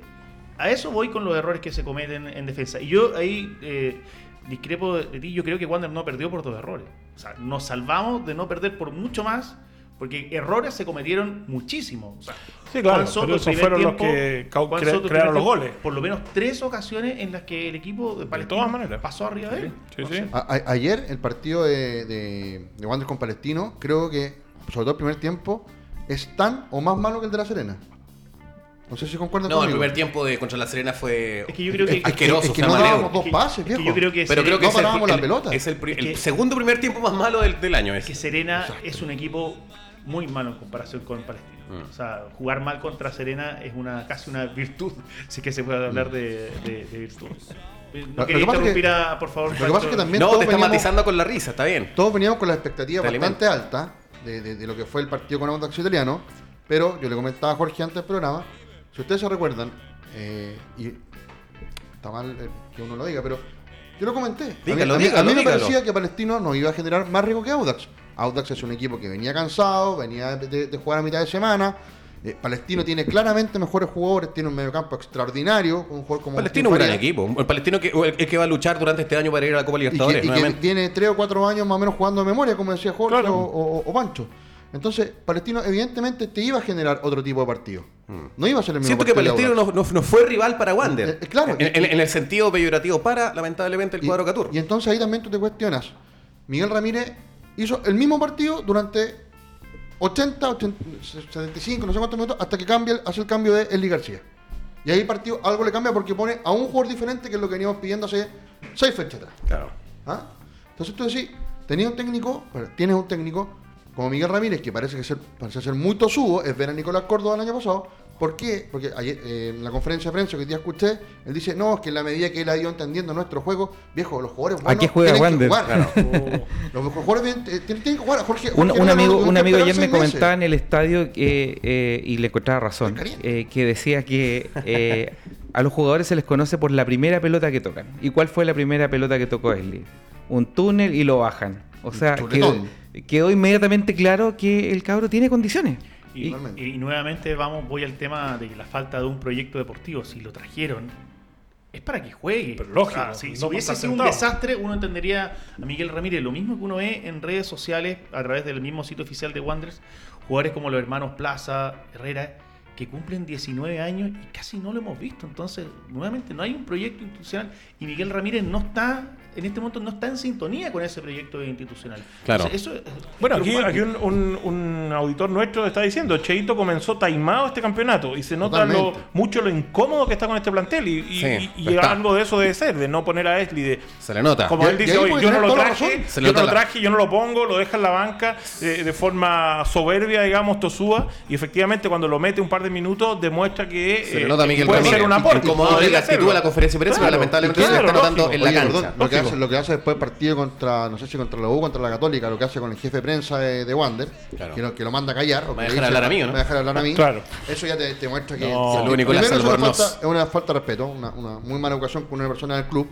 C: A eso voy con los errores que se cometen en defensa. Y yo ahí eh, discrepo de ti. Yo creo que Wander no perdió por dos errores. O sea, nos salvamos de no perder por mucho más. Porque errores se cometieron muchísimo. O sea,
E: Sí, claro,
C: Soto,
E: pero fueron los que cre-
C: Soto,
E: crearon los goles.
C: Por lo menos tres ocasiones en las que el equipo de Palestina
E: todas maneras.
C: pasó arriba de él.
E: Sí,
C: No
E: sí.
D: A- ayer el partido de, de, de Wander con Palestino, creo que, sobre todo el primer tiempo, es tan o más malo que el de La Serena. No sé si concuerdan
A: No, el primer tiempo de contra la Serena fue
C: Es que yo creo que-
A: asqueroso,
D: es que no dábamos dos pases,
C: es que
D: viejo.
C: yo creo que
A: Pero creo que
D: no
A: es el,
D: parábamos la
A: el-
D: pelota.
A: es el, segundo primer tiempo más malo del, del año.
C: Es que Serena
D: Exacto.
C: es un equipo muy malo en comparación con Palestino.
A: Mm.
C: O sea, jugar mal contra Serena es una casi una virtud, si es que se puede hablar de, de- de virtud.
D: Lo-
C: No
D: lo
C: quería
D: que
C: interrumpir, a, por favor.
D: Lo que pasa es que también
A: No, te está
D: veníamos-
A: matizando con la risa, está bien.
D: Todos veníamos con la expectativa
A: Te
D: bastante alta de, de- de lo que fue el partido con Audax Italiano, pero yo le comentaba a Jorge antes del programa, si ustedes se recuerdan, eh, y está mal eh, que uno lo diga, pero yo lo comenté. A mí-
A: Dígalo,
D: a mí,
A: dígalo,
D: a mí me
A: dígalo.
D: parecía que Palestino nos iba a generar más riesgo que Audax. Audax es un equipo que venía cansado, venía de, de- de jugar a mitad de semana. Eh, Palestino tiene claramente mejores jugadores, tiene un mediocampo extraordinario, un jugador como
A: Palestino es un gran equipo. El Palestino que, el, el que va a luchar durante este año para ir a la Copa
D: Y que,
A: Libertadores.
D: y que tiene tres o cuatro años más o menos jugando de memoria, como decía Jorge
E: Claro.
D: o, o- o Pancho. Entonces, Palestino evidentemente te iba a generar otro tipo de partido. No iba a ser el mismo
A: Siento que Palestino no, no- no fue rival para Wander.
D: Eh, eh, claro.
A: En, en- en el sentido peyorativo para, lamentablemente, el
D: Y-
A: cuadro Catur.
D: Y entonces ahí también tú te cuestionas. Miguel Ramírez hizo el mismo partido durante 80, 80, 75, no sé cuántos minutos, hasta que cambia, hace el cambio de Eli García. Y ahí el partido algo le cambia porque pone a un jugador diferente que es lo que veníamos pidiendo hace seis fechas atrás.
E: Claro.
D: ¿Ah? Entonces tú decís, tenías un técnico, bueno, tienes un técnico como Miguel Ramírez, que parece que ser, parece ser muy tosudo, es ver a Nicolás Córdoba el año pasado. ¿Por qué? Porque ayer, eh, en la conferencia de prensa que hoy día escuché, él dice, no, es que en la medida que él ha ido entendiendo nuestro juego, viejo, los jugadores buenos
B: Aquí juega
D: tienen que. Los jugadores eh, tienen, tienen que jugar. Jorge,
B: Un,
D: Jorge
B: un
D: Herrera
B: amigo, un
D: que
B: amigo ayer me
D: meses.
B: comentaba en el estadio que, eh, y le encontraba razón, eh, que decía que a los jugadores se les conoce por la primera pelota que tocan. ¿Y cuál fue la primera pelota que tocó Esli? Un túnel y lo bajan. O sea,
D: chuletón.
B: Quedó inmediatamente claro que el cabro tiene condiciones.
C: Y, nuevamente vamos, voy al tema de la falta de un proyecto deportivo. Si lo trajeron, es para que juegue.
E: Pero lógico,
C: O sea, si,
E: no
C: si hubiese sido un desastre, uno entendería a Miguel Ramírez. Lo mismo que uno ve en redes sociales, a través del mismo sitio oficial de Wanderers, jugadores como los hermanos Plaza, Herrera, que cumplen 19 años y casi no lo hemos visto. Entonces, nuevamente, no hay un proyecto institucional y Miguel Ramírez no está, en este momento, no está en sintonía con ese proyecto institucional.
A: Claro.
C: Eso es
E: Bueno, aquí, un, un- un auditor nuestro está diciendo, Cheito comenzó taimado este campeonato y se nota lo, mucho lo incómodo que está con este plantel y, y-
A: Sí,
E: y- y
A: está.
E: algo de eso debe ser, de no poner a Esli de...
A: Se le nota.
E: Como
D: Y-
E: él dice,
D: puede
E: yo no lo traje, yo no lo traje, yo no lo pongo, lo deja en la banca eh, de forma soberbia, digamos, tosúa, y efectivamente cuando lo mete un par de minutos demuestra que
A: Se le
E: eh,
A: nota Miguel
E: puede
A: Ramírez.
E: ser un aporte.
A: La actitud de la conferencia de prensa, pero
E: Claro,
A: lamentablemente
E: claro,
A: se le está notando
E: lógico.
A: en la cancha.
D: Hace, lo que hace después del partido contra, no sé si contra la U, contra la Católica, lo que hace con el jefe de prensa de, de Wander,
A: Claro.
D: que, lo, que lo manda a callar. o
A: Me dejar hablar a mí, ¿o no?
D: Me dejar hablar a mí.
E: Claro.
D: Eso ya te, te muestra que.
E: No.
A: Salud, Nicolás
D: primero, es una, falta, es una falta de respeto, una, una muy mala educación con una persona del club.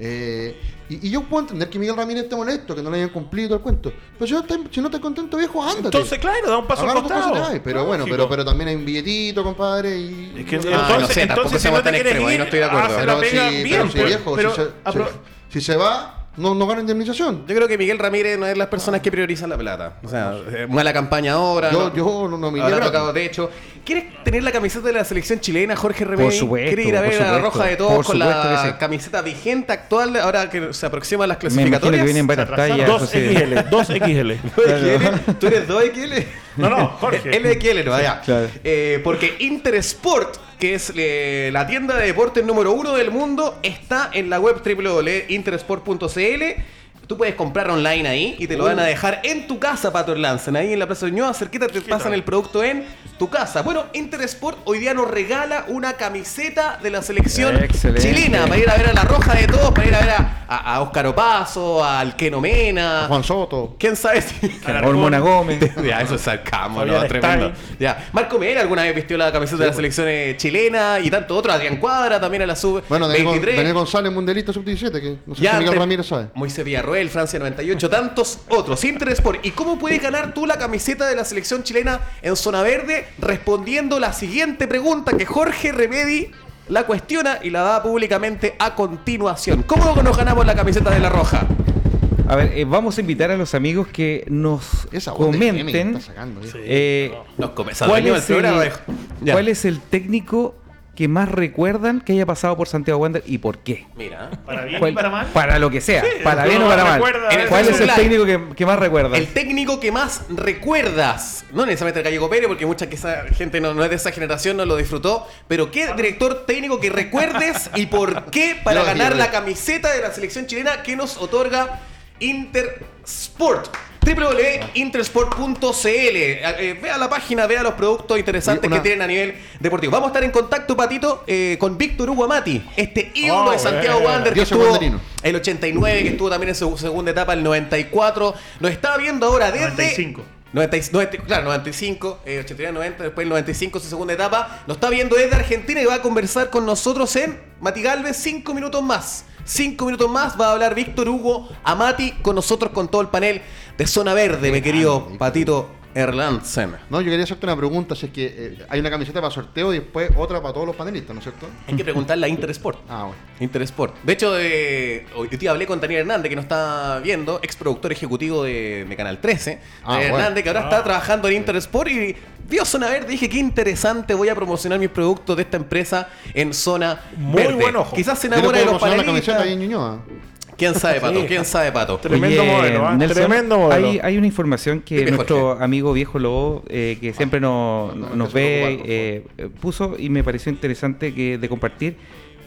D: Eh, y, y yo puedo entender que Miguel Ramírez esté molesto, que no le hayan cumplido el cuento. Pero si no estás si no estás contento, viejo, ándate.
E: Entonces, claro, da un paso al costado.
D: vas. Pero bueno, pero, pero también hay un billetito, compadre. Y,
E: Es que
A: Ah,
E: entonces,
A: no sé, tampoco
E: entonces si no te
A: tan
E: quieres ir,
A: no estoy de acuerdo.
E: la
D: pero,
E: pega
D: si,
E: bien,
D: pero si
E: pues.
D: viejo,
C: pero
D: si, se,
C: apro-
D: si- se va, no, no gana indemnización.
A: Yo creo que Miguel Ramírez no es de las personas que priorizan la plata. O sea, eh, mala campaña ahora.
D: Yo,
A: no-
D: yo no, no me
A: Habrá tocado techo. ¿Quieres tener la camiseta de la selección chilena, Jorge Remedi?
B: supuesto,
A: ¿Quieres ir a
B: por
A: ver a la roja de todos
B: por
A: con
B: supuesto
A: la
B: sí.
A: camiseta vigente actual ahora que se aproximan las
B: Me imagino
A: clasificatorias?
B: que vienen varias tallas.
E: XL, dos XL.
A: ¿2XL? ¿Tú eres 2XL?
E: No, no, Jorge.
A: LXL, no, ya.
B: Claro.
A: Eh, porque Intersport, que es eh, la tienda de deportes número uno del mundo, está en la web www.intersport.cl. Tú puedes comprar online ahí y te lo van a dejar en tu casa, Pato Erlanzen. Ahí en la Plaza de Ñuñoa, cerquita te pasan el producto en tu casa. Bueno, Intersport hoy día nos regala una camiseta de la selección
B: Excelente.
A: chilena para ir a ver a la roja de todos, para ir a ver a, a, a Óscar Opaso, al Keno Mena.
D: Juan Soto.
A: ¿Quién sabe si...
B: Hormona Gómez.
A: Ya, eso es sarcasmo, ¿no? Tremendo. Ya. Marco Mera alguna vez vistió la camiseta de la selección eh, chilena y tanto otro, Adrián Cuadra también a la sub
D: Bueno, Daniel, Gon-
A: 23.
D: Daniel González, mundialista sub-17, que no sé
A: Ya
D: si Miguel Ramírez sabe.
A: Moisés Villarroel, Francia 98, tantos otros. Interesport. ¿Y cómo puedes ganar tú la camiseta de la selección chilena en zona verde? Respondiendo la siguiente pregunta que Jorge Remedi la cuestiona y la da públicamente a continuación. ¿Cómo nos ganamos la camiseta de la roja?
B: A ver, eh, vamos a invitar a los amigos que nos
D: Esa
B: comenten eh,
A: Nos comenzó
B: ¿cuál,
A: el
B: es el, cuál es el técnico que más recuerdan que haya pasado por Santiago Wander y por qué.
A: Mira.
C: Para bien
B: ¿Cuál-
C: y para mal.
B: Para lo que sea, para bien o para mal. ¿Cuál es el técnico que, que más recuerdan?
A: El técnico que más recuerdas, no necesariamente el Gallego Pérez, porque mucha que esa gente no, no es de esa generación, no lo disfrutó, pero ¿qué director técnico que recuerdes y por qué para ganar la camiseta de la selección chilena que nos otorga Intersport? www.intersport.cl eh, eh, Vea la página, vea los productos interesantes
D: una-
A: que tienen a nivel deportivo. Vamos a estar en contacto, Patito, eh, con Víctor Hugo Amati, este ídolo
E: Oh,
A: de Santiago
E: bueno.
A: Wander que
D: Dios
A: estuvo
D: wanderino.
A: el 89, que estuvo también en su segunda etapa, el 94. Nos está viendo ahora desde...
C: 95.
A: 90, 90, claro, 95, eh, 89, 90, después el 95, su segunda etapa. Nos está viendo desde Argentina y va a conversar con nosotros en Mati Galvez cinco minutos más. Cinco minutos más va a hablar Víctor Hugo Amati con nosotros con todo el panel de Zona Verde, mi querido Patito Erlandsen.
D: No, yo quería hacerte una pregunta, si es que eh, hay una camiseta para sorteo y después otra para todos los panelistas, ¿no es cierto?
A: Hay que preguntarle a Intersport.
D: Ah, bueno.
A: Intersport. De hecho, eh, hoy día hablé con Daniel Hernández, que nos está viendo, ex productor ejecutivo de, de Canal 13.
D: Ah, bueno.
A: Hernández, que ahora está trabajando en Intersport y vio Zona Verde. Dije, qué interesante, voy a promocionar mis productos de esta empresa en Zona
E: Muy
A: Verde.
E: buen ojo.
A: Quizás se enamora de los
D: promocionar la camiseta ahí
A: panelistas.
D: en Ñuñoa.
A: ¿Quién sabe, Pato? ¿Quién sabe, Pato?
E: Tremendo
B: Oye,
E: modelo.
B: Nelson,
E: Tremendo modelo.
B: Hay, hay una información que
A: Dime,
B: nuestro
A: Jorge.
B: amigo Viejo Lobo, eh, que siempre nos,
D: no, no,
B: nos
D: que se
B: ve, eh, eh, puso y me pareció interesante que, de compartir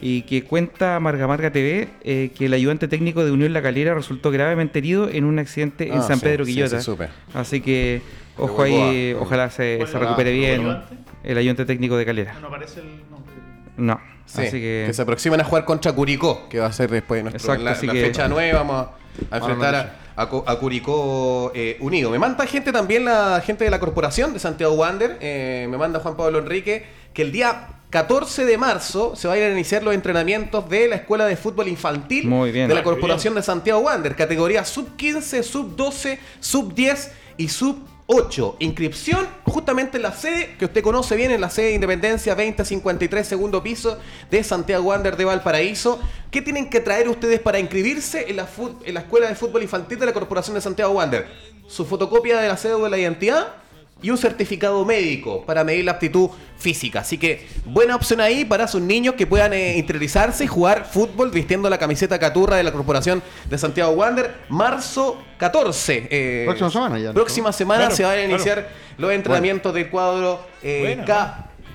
B: y que cuenta Marga Marga TV eh, que el ayudante técnico de Unión La Calera resultó gravemente herido en un accidente en
A: Ah,
B: San
A: sí,
B: Pedro Quillota.
A: sí.
B: Así que ojo ahí, ojalá se, recupere
C: ¿El
B: bien el ayudante técnico de Calera.
C: No aparece el nombre.
B: No,
A: Sí,
B: así
A: que...
B: que,
A: se aproximan a jugar contra Curicó, que va a ser después nuestro,
B: Exacto,
A: la,
B: así
A: la
B: que-
A: fecha 9. Vamos a, a enfrentar a, a Cu- a Curicó eh, Unido. Me manda gente también, la gente de la corporación de Santiago Wander. eh, me manda Juan Pablo Enrique, que el día 14 de marzo se van a ir a iniciar los entrenamientos de la Escuela de Fútbol Infantil
B: Muy bien.
A: de la Corporación de Santiago Wander. Categoría sub 15, sub 12, sub 10 y sub 8. Inscripción justamente en la sede que usted conoce bien, en la sede de Independencia 2053, segundo piso de Santiago Wander de Valparaíso. ¿Qué tienen que traer ustedes para inscribirse en la, en la Escuela de Fútbol Infantil de la Corporación de Santiago Wander? Su fotocopia de la cédula de la identidad y un certificado médico para medir la aptitud física. Así que buena opción ahí para sus niños que puedan eh, interiorizarse y jugar fútbol vistiendo la camiseta caturra de la Corporación de Santiago Wander. Marzo 14. eh,
D: Próxima semana ya, ¿no?
A: Próxima semana
E: Claro,
A: se van a
E: claro.
A: iniciar los entrenamientos del cuadro eh,
E: Bueno,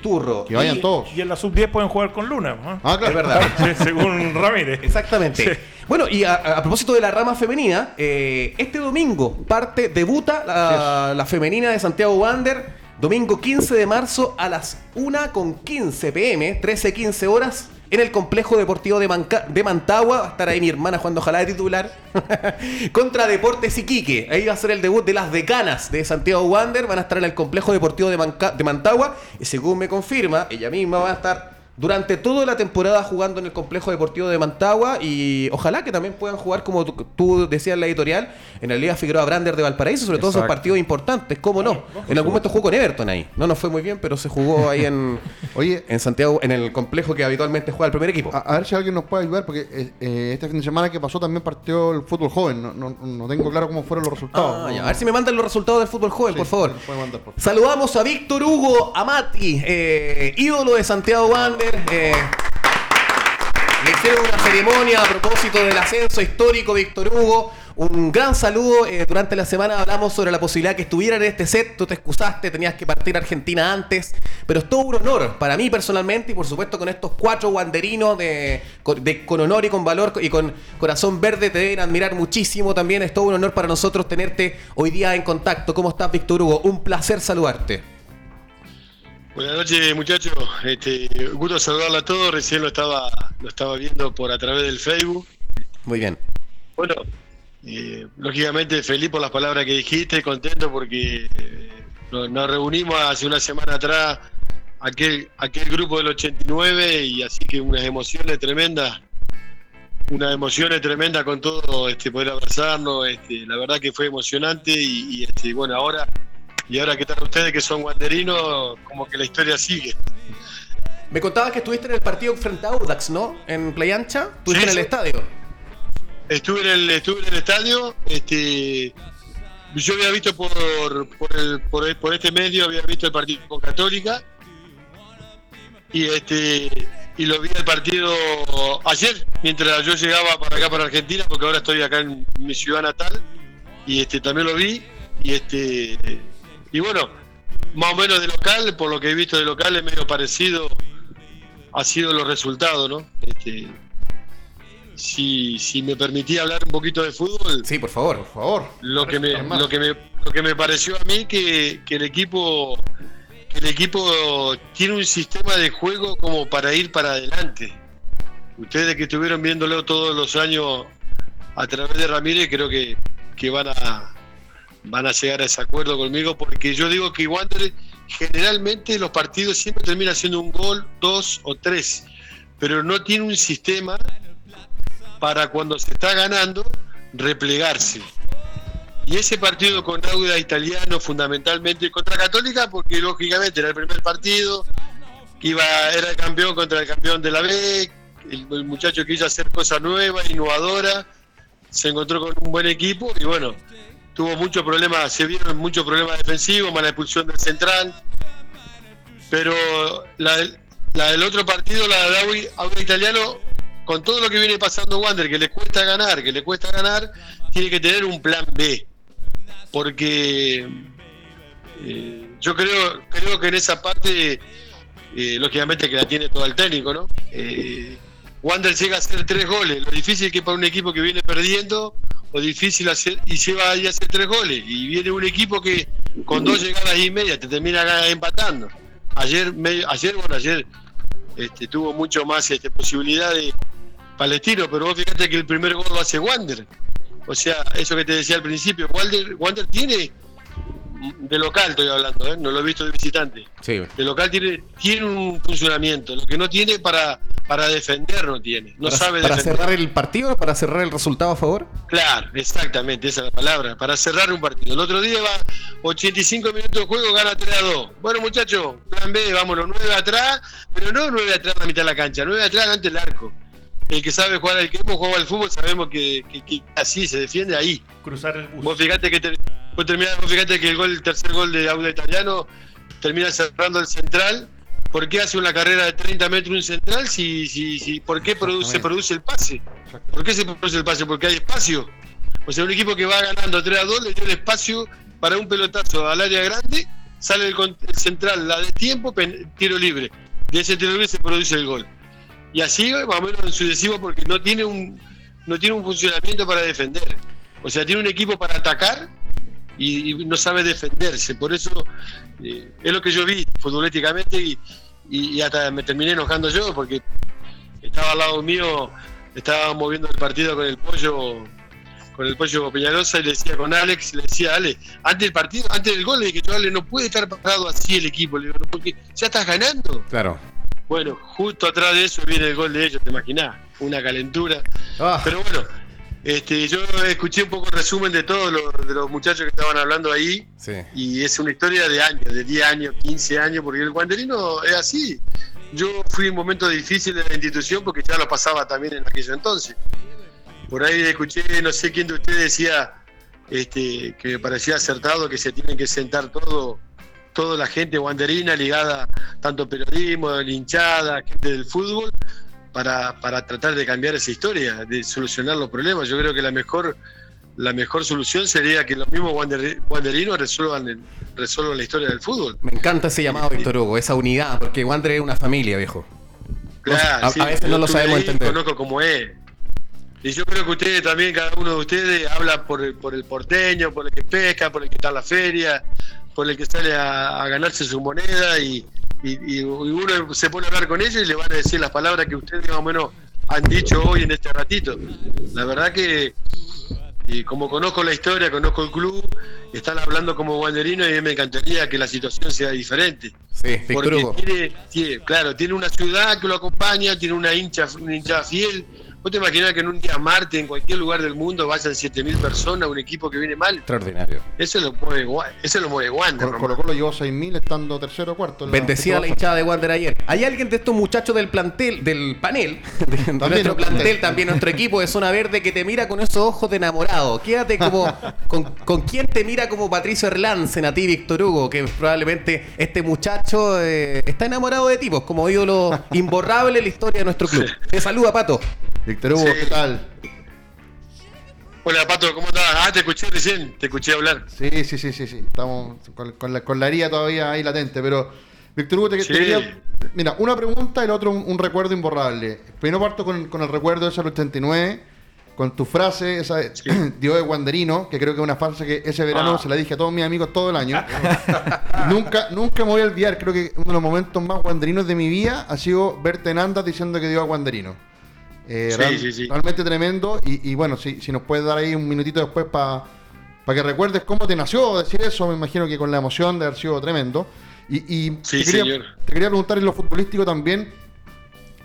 A: Caturro.
D: Que vayan
A: Y-
D: todos.
E: Y en la sub-10 pueden jugar con Luna. ¿no?
D: Ah, claro.
A: Es verdad.
E: Según Ramírez.
A: Exactamente.
E: Sí.
A: Bueno, y a, a propósito de la rama femenina, eh, este domingo parte, debuta la, la femenina de Santiago Wander, domingo 15 de marzo a las 1 con 15 pm, 13-15 horas, en el complejo deportivo de, Manca- de Mantagua. Va a estar ahí mi hermana jugando ojalá de titular. Contra Deportes Iquique. Ahí va a ser el debut de las decanas de Santiago Wander. Van a estar en el complejo deportivo de, Manca- de Mantagua. Y según me confirma, ella misma va a estar durante toda la temporada jugando en el complejo deportivo de Mantagua y ojalá que también puedan jugar como tú, decías en la editorial en la Liga Figueroa Brander de Valparaíso, sobre todo esos partidos importantes, cómo no. En algún momento jugó con Everton ahí. No nos fue muy bien, pero se jugó ahí en,
D: Oye,
A: en Santiago, en el complejo que habitualmente juega el primer equipo.
D: a, a ver si alguien nos puede ayudar, porque eh, eh, este fin de semana que pasó también partió el fútbol joven. No, no, no tengo claro cómo fueron los resultados.
A: Ah, ya. A ver si me mandan los resultados del fútbol joven,
D: Sí,
A: por favor.
D: me puede mandar, por favor.
A: Saludamos a Víctor Hugo Amati, eh, ídolo de Santiago Wander. Eh, le hicieron una ceremonia a propósito del ascenso histórico Víctor Hugo. Un gran saludo. eh, durante la semana hablamos sobre la posibilidad que estuviera en este set. Tú te excusaste, tenías que partir a Argentina antes. Pero es todo un honor para mí personalmente y por supuesto con estos cuatro wanderinos de, con, de- con honor y con valor y con corazón verde te deben admirar muchísimo también. Es todo un honor para nosotros tenerte hoy día en contacto. ¿Cómo estás, Víctor Hugo? Un placer saludarte.
F: Buenas noches, muchachos. Este, gusto saludarla a todos. Recién lo estaba, lo estaba viendo por a través del Facebook.
A: Muy bien.
F: Bueno, eh, lógicamente feliz por las palabras que dijiste, contento porque eh, nos, nos reunimos hace una semana atrás aquel, aquel grupo del 89 y así que unas emociones tremendas, unas emociones tremendas con todo, este, poder abrazarnos, este, la verdad que fue emocionante y, y, este, bueno, ahora y ahora que están ustedes que son guanderinos, como que la historia sigue.
A: Me contabas que estuviste en el partido frente a Audax, ¿no? En Playa Ancha. Estuviste
F: Sí,
A: en el estadio.
F: Estuve en el, estuve en el estadio, este, yo había visto por, por, el- por, el- por este medio, había visto el partido con Católica y este y lo vi el partido ayer, mientras yo llegaba para acá, para Argentina, porque ahora estoy acá en mi ciudad natal, y este también lo vi, y este y bueno, más o menos de local, por lo que he visto de local es medio parecido, ha sido los resultados, ¿no? Este, si, si me permitía hablar un poquito de fútbol,
A: Sí, por favor.
D: Por favor.
F: lo que me, lo que me, lo que me pareció a mí que, que el equipo que el equipo tiene un sistema de juego como para ir para adelante. Ustedes que estuvieron viéndolo todos los años a través de Ramírez, creo que, que van a van a llegar a ese acuerdo conmigo, porque yo digo que Wander generalmente los partidos siempre termina siendo un gol, dos o tres, pero no tiene un sistema para cuando se está ganando replegarse. Y ese partido con Auda italiano, fundamentalmente contra Católica, porque lógicamente era el primer partido, iba, era el campeón contra el campeón de la B, el, el muchacho quiso hacer cosas nuevas, innovadoras, se encontró con un buen equipo y bueno, tuvo muchos problemas, se vieron muchos problemas defensivos, mala expulsión del central, pero la, la del otro partido, la de Audi italiano, con todo lo que viene pasando Wander, que le cuesta ganar, que le cuesta ganar, tiene que tener un plan B. Porque eh, yo creo, creo que en esa parte, eh, lógicamente que la tiene todo el técnico, ¿no? Eh, Wander llega a hacer tres goles. Lo difícil que para un equipo que viene perdiendo, o difícil hacer, y lleva ahí a hacer tres goles. Y viene un equipo que con dos llegadas y media te termina empatando. Ayer, me- ayer bueno, ayer este, tuvo mucho más este, posibilidad de Palestino, pero vos fíjate que el primer gol lo hace Wander. O sea, eso que te decía al principio, Wander, Wander tiene de local estoy hablando, ¿eh? no lo he visto de visitante.
A: Sí.
F: De local tiene, tiene un funcionamiento, lo que no tiene para, para defender no tiene, no
A: para,
F: sabe
A: para
F: defender.
A: cerrar el partido, para cerrar el resultado a favor.
F: Claro, exactamente, esa es la palabra, para cerrar un partido. El otro día va 85 minutos de juego, gana 3 a 2. Bueno muchachos, plan B, vámonos, 9 atrás, pero no 9 atrás a la mitad de la cancha, 9 atrás delante del arco. El que sabe jugar, el que hemos jugado al fútbol, sabemos que, que- que así se defiende ahí.
C: Cruzar el bus.
F: Vos fíjate que ter- vos terminás- vos fíjate que el gol, el tercer gol de Auda Italiano termina cerrando el central. ¿Por qué hace una carrera de 30 metros un central? Si, si, si, ¿Por qué produce, se produce el pase? ¿Por qué se produce el pase? Porque hay espacio. O sea, un equipo que va ganando 3 a 2 le dio el espacio para un pelotazo al área grande, sale el, con- el central, la de tiempo, pen- tiro libre. De ese tiro libre se produce el gol. Y así más o menos sucesivo porque no tiene un no tiene un funcionamiento para defender. O sea, tiene un equipo para atacar y, no sabe defenderse. Por eso eh, es lo que yo vi futbolísticamente y, hasta me terminé enojando yo porque estaba al lado mío, estábamos viendo el partido con el pollo con el pollo Peñalosa y le decía con Alex, le decía Ale, antes del partido, antes del gol, le dije, Ale, no puede estar parado así el equipo, le digo, "No, porque ya estás ganando.
A: Claro.
F: Bueno, justo atrás de eso viene el gol de ellos, te imaginás, una calentura.
A: Ah,
F: Pero bueno, este, yo escuché un poco el resumen de todos los, de los muchachos que estaban hablando ahí
A: sí.
F: y es una historia de años, de 10 años, 15 años, porque el guanderino es así. Yo fui en momentos difíciles de la institución porque ya lo pasaba también en aquello entonces. Por ahí escuché, no sé quién de ustedes decía este, que me parecía acertado que se tienen que sentar todo, toda la gente guanderina ligada, tanto periodismo, la hinchada, gente del fútbol, para, para tratar de cambiar esa historia, de solucionar los problemas. Yo creo que la mejor la mejor solución sería que los mismos guander- guanderinos resuelvan, el- resuelvan la historia del fútbol.
A: Me encanta ese llamado, Víctor Hugo, esa unidad, porque Wander es una familia, viejo.
F: Claro,
A: a-
F: sí,
A: a veces no lo sabemos
F: ahí,
A: entender.
F: Conozco cómo es. Y yo creo que ustedes también, cada uno de ustedes, habla por el, por el porteño, por el que pesca, por el que está en la feria, por el que sale a, a ganarse su moneda y, y- y uno se pone a hablar con ellos y le van a decir las palabras que ustedes más o menos han dicho hoy en este ratito. La verdad que, y como conozco la historia, conozco el club, están hablando como guanderinos y me encantaría que la situación sea diferente.
A: Sí,
F: Porque tiene, tiene- claro, tiene una ciudad que lo acompaña, tiene una hincha, una hinchada fiel. ¿Vos te imaginás que en un día Marte, en cualquier lugar del mundo, vayan 7.000 personas, un equipo que viene mal?
A: Extraordinario.
F: Eso lo mueve, eso lo mueve Wander.
D: Colo. Colo Colo llevó 6.000 estando tercero o cuarto.
A: Bendecida la hinchada de Wander ayer. ¿Hay alguien de estos muchachos del plantel, del panel, de, de nuestro
D: el
A: plantel, también nuestro equipo de Zona Verde, que te mira con esos ojos de enamorado? Quédate como. ¿Con, con quién te mira como Patricio Erlancen a ti, Víctor Hugo? Que probablemente este muchacho eh, está enamorado de ti, pues, como ídolo imborrable en la historia de nuestro club. Te saluda, Pato.
D: Víctor Hugo,
F: Sí.
D: ¿qué tal?
F: Hola, Pato, ¿cómo estás? Ah, te escuché recién, te escuché hablar.
D: Sí, sí, sí, sí, sí. Estamos con, con la, con la herida todavía ahí latente, pero Víctor Hugo, te, te
F: Sí.
D: quería... Mira, una pregunta y la otra un, un recuerdo imborrable. Primero parto con, con el recuerdo de ese 89, con tu frase, esa de- Dios de Guanderino, que creo que es una frase que ese verano
F: Ah.
D: se la dije a todos mis amigos todo el año. nunca, nunca me voy a olvidar, creo que uno de los momentos más guanderinos de mi vida ha sido verte en andas diciendo que Dios es Guanderino. Eh,
F: Sí,
D: real-
F: sí, sí.
D: Realmente tremendo. Y, y bueno, si, si nos puedes dar ahí un minutito después para que recuerdes cómo te nació decir eso, me imagino que con la emoción de haber sido tremendo. Y, te, quería,
F: señor.
D: te quería preguntar en lo futbolístico también.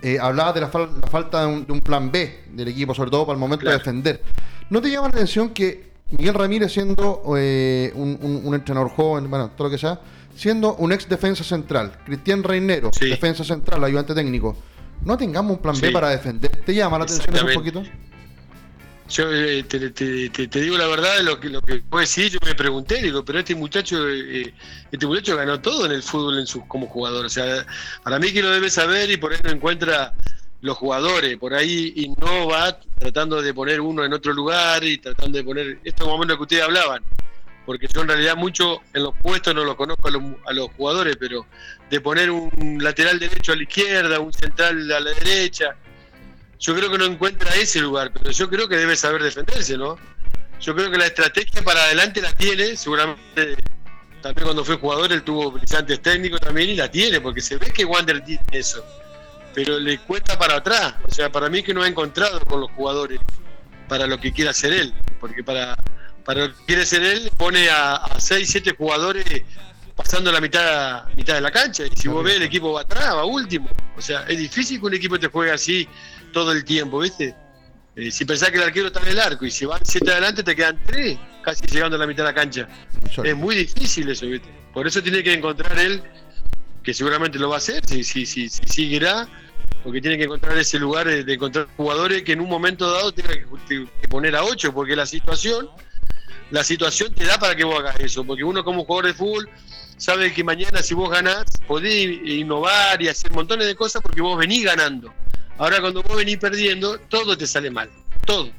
D: Eh, hablabas de la, fal- la falta de un, de un plan B del equipo, sobre todo para el momento
F: Claro.
D: de defender. ¿No te llama la atención que Miguel Ramírez, siendo eh, un, un- un entrenador joven, bueno, todo lo que sea, siendo un ex defensa central, Cristian Reinero, defensa central, ayudante técnico, no tengamos un plan B para defender? ¿Te llama la atención eso un poquito?
F: Yo eh, te, te- te- te digo la verdad de lo que, lo que puedo decir, yo me pregunté, digo, pero este muchacho, eh, este muchacho ganó todo en el fútbol en su, como jugador. O sea, para mí que lo debe saber y por ahí no encuentra los jugadores, por ahí innova tratando de poner uno en otro lugar y tratando de poner, esto más o menos lo que ustedes hablaban, porque yo en realidad mucho en los puestos no los conozco a los, a los jugadores, pero de poner un lateral derecho a la izquierda, un central a la derecha, yo creo que no encuentra ese lugar, pero yo creo que debe saber defenderse, ¿no? Yo creo que la estrategia para adelante la tiene, seguramente también cuando fue jugador él tuvo brillantes técnicos también y la tiene, porque se ve que Wander tiene eso, pero le cuesta para atrás, o sea, para mí que no ha encontrado con los jugadores para lo que quiera hacer él, porque para, para lo que quiere ser él, pone a, 6, 7 jugadores pasando la mitad, mitad de la cancha. Y si vos ves, el equipo va atrás, va último. O sea, es difícil que un equipo te juegue así todo el tiempo, ¿viste? Eh, si pensás que el arquero está en el arco y si van 7 adelante, te quedan 3, casi llegando a la mitad de la cancha. Es muy difícil eso, ¿viste? Por eso tiene que encontrar él, que seguramente lo va a hacer, si, si, si, si seguirá, porque tiene que encontrar ese lugar de, encontrar jugadores que en un momento dado tenga que, poner a 8, porque la situación, la situación te da para que vos hagas eso, porque uno como jugador de fútbol sabe que mañana si vos ganás, podés innovar y hacer montones de cosas porque vos venís ganando. Ahora cuando vos venís perdiendo, todo te sale mal, todo.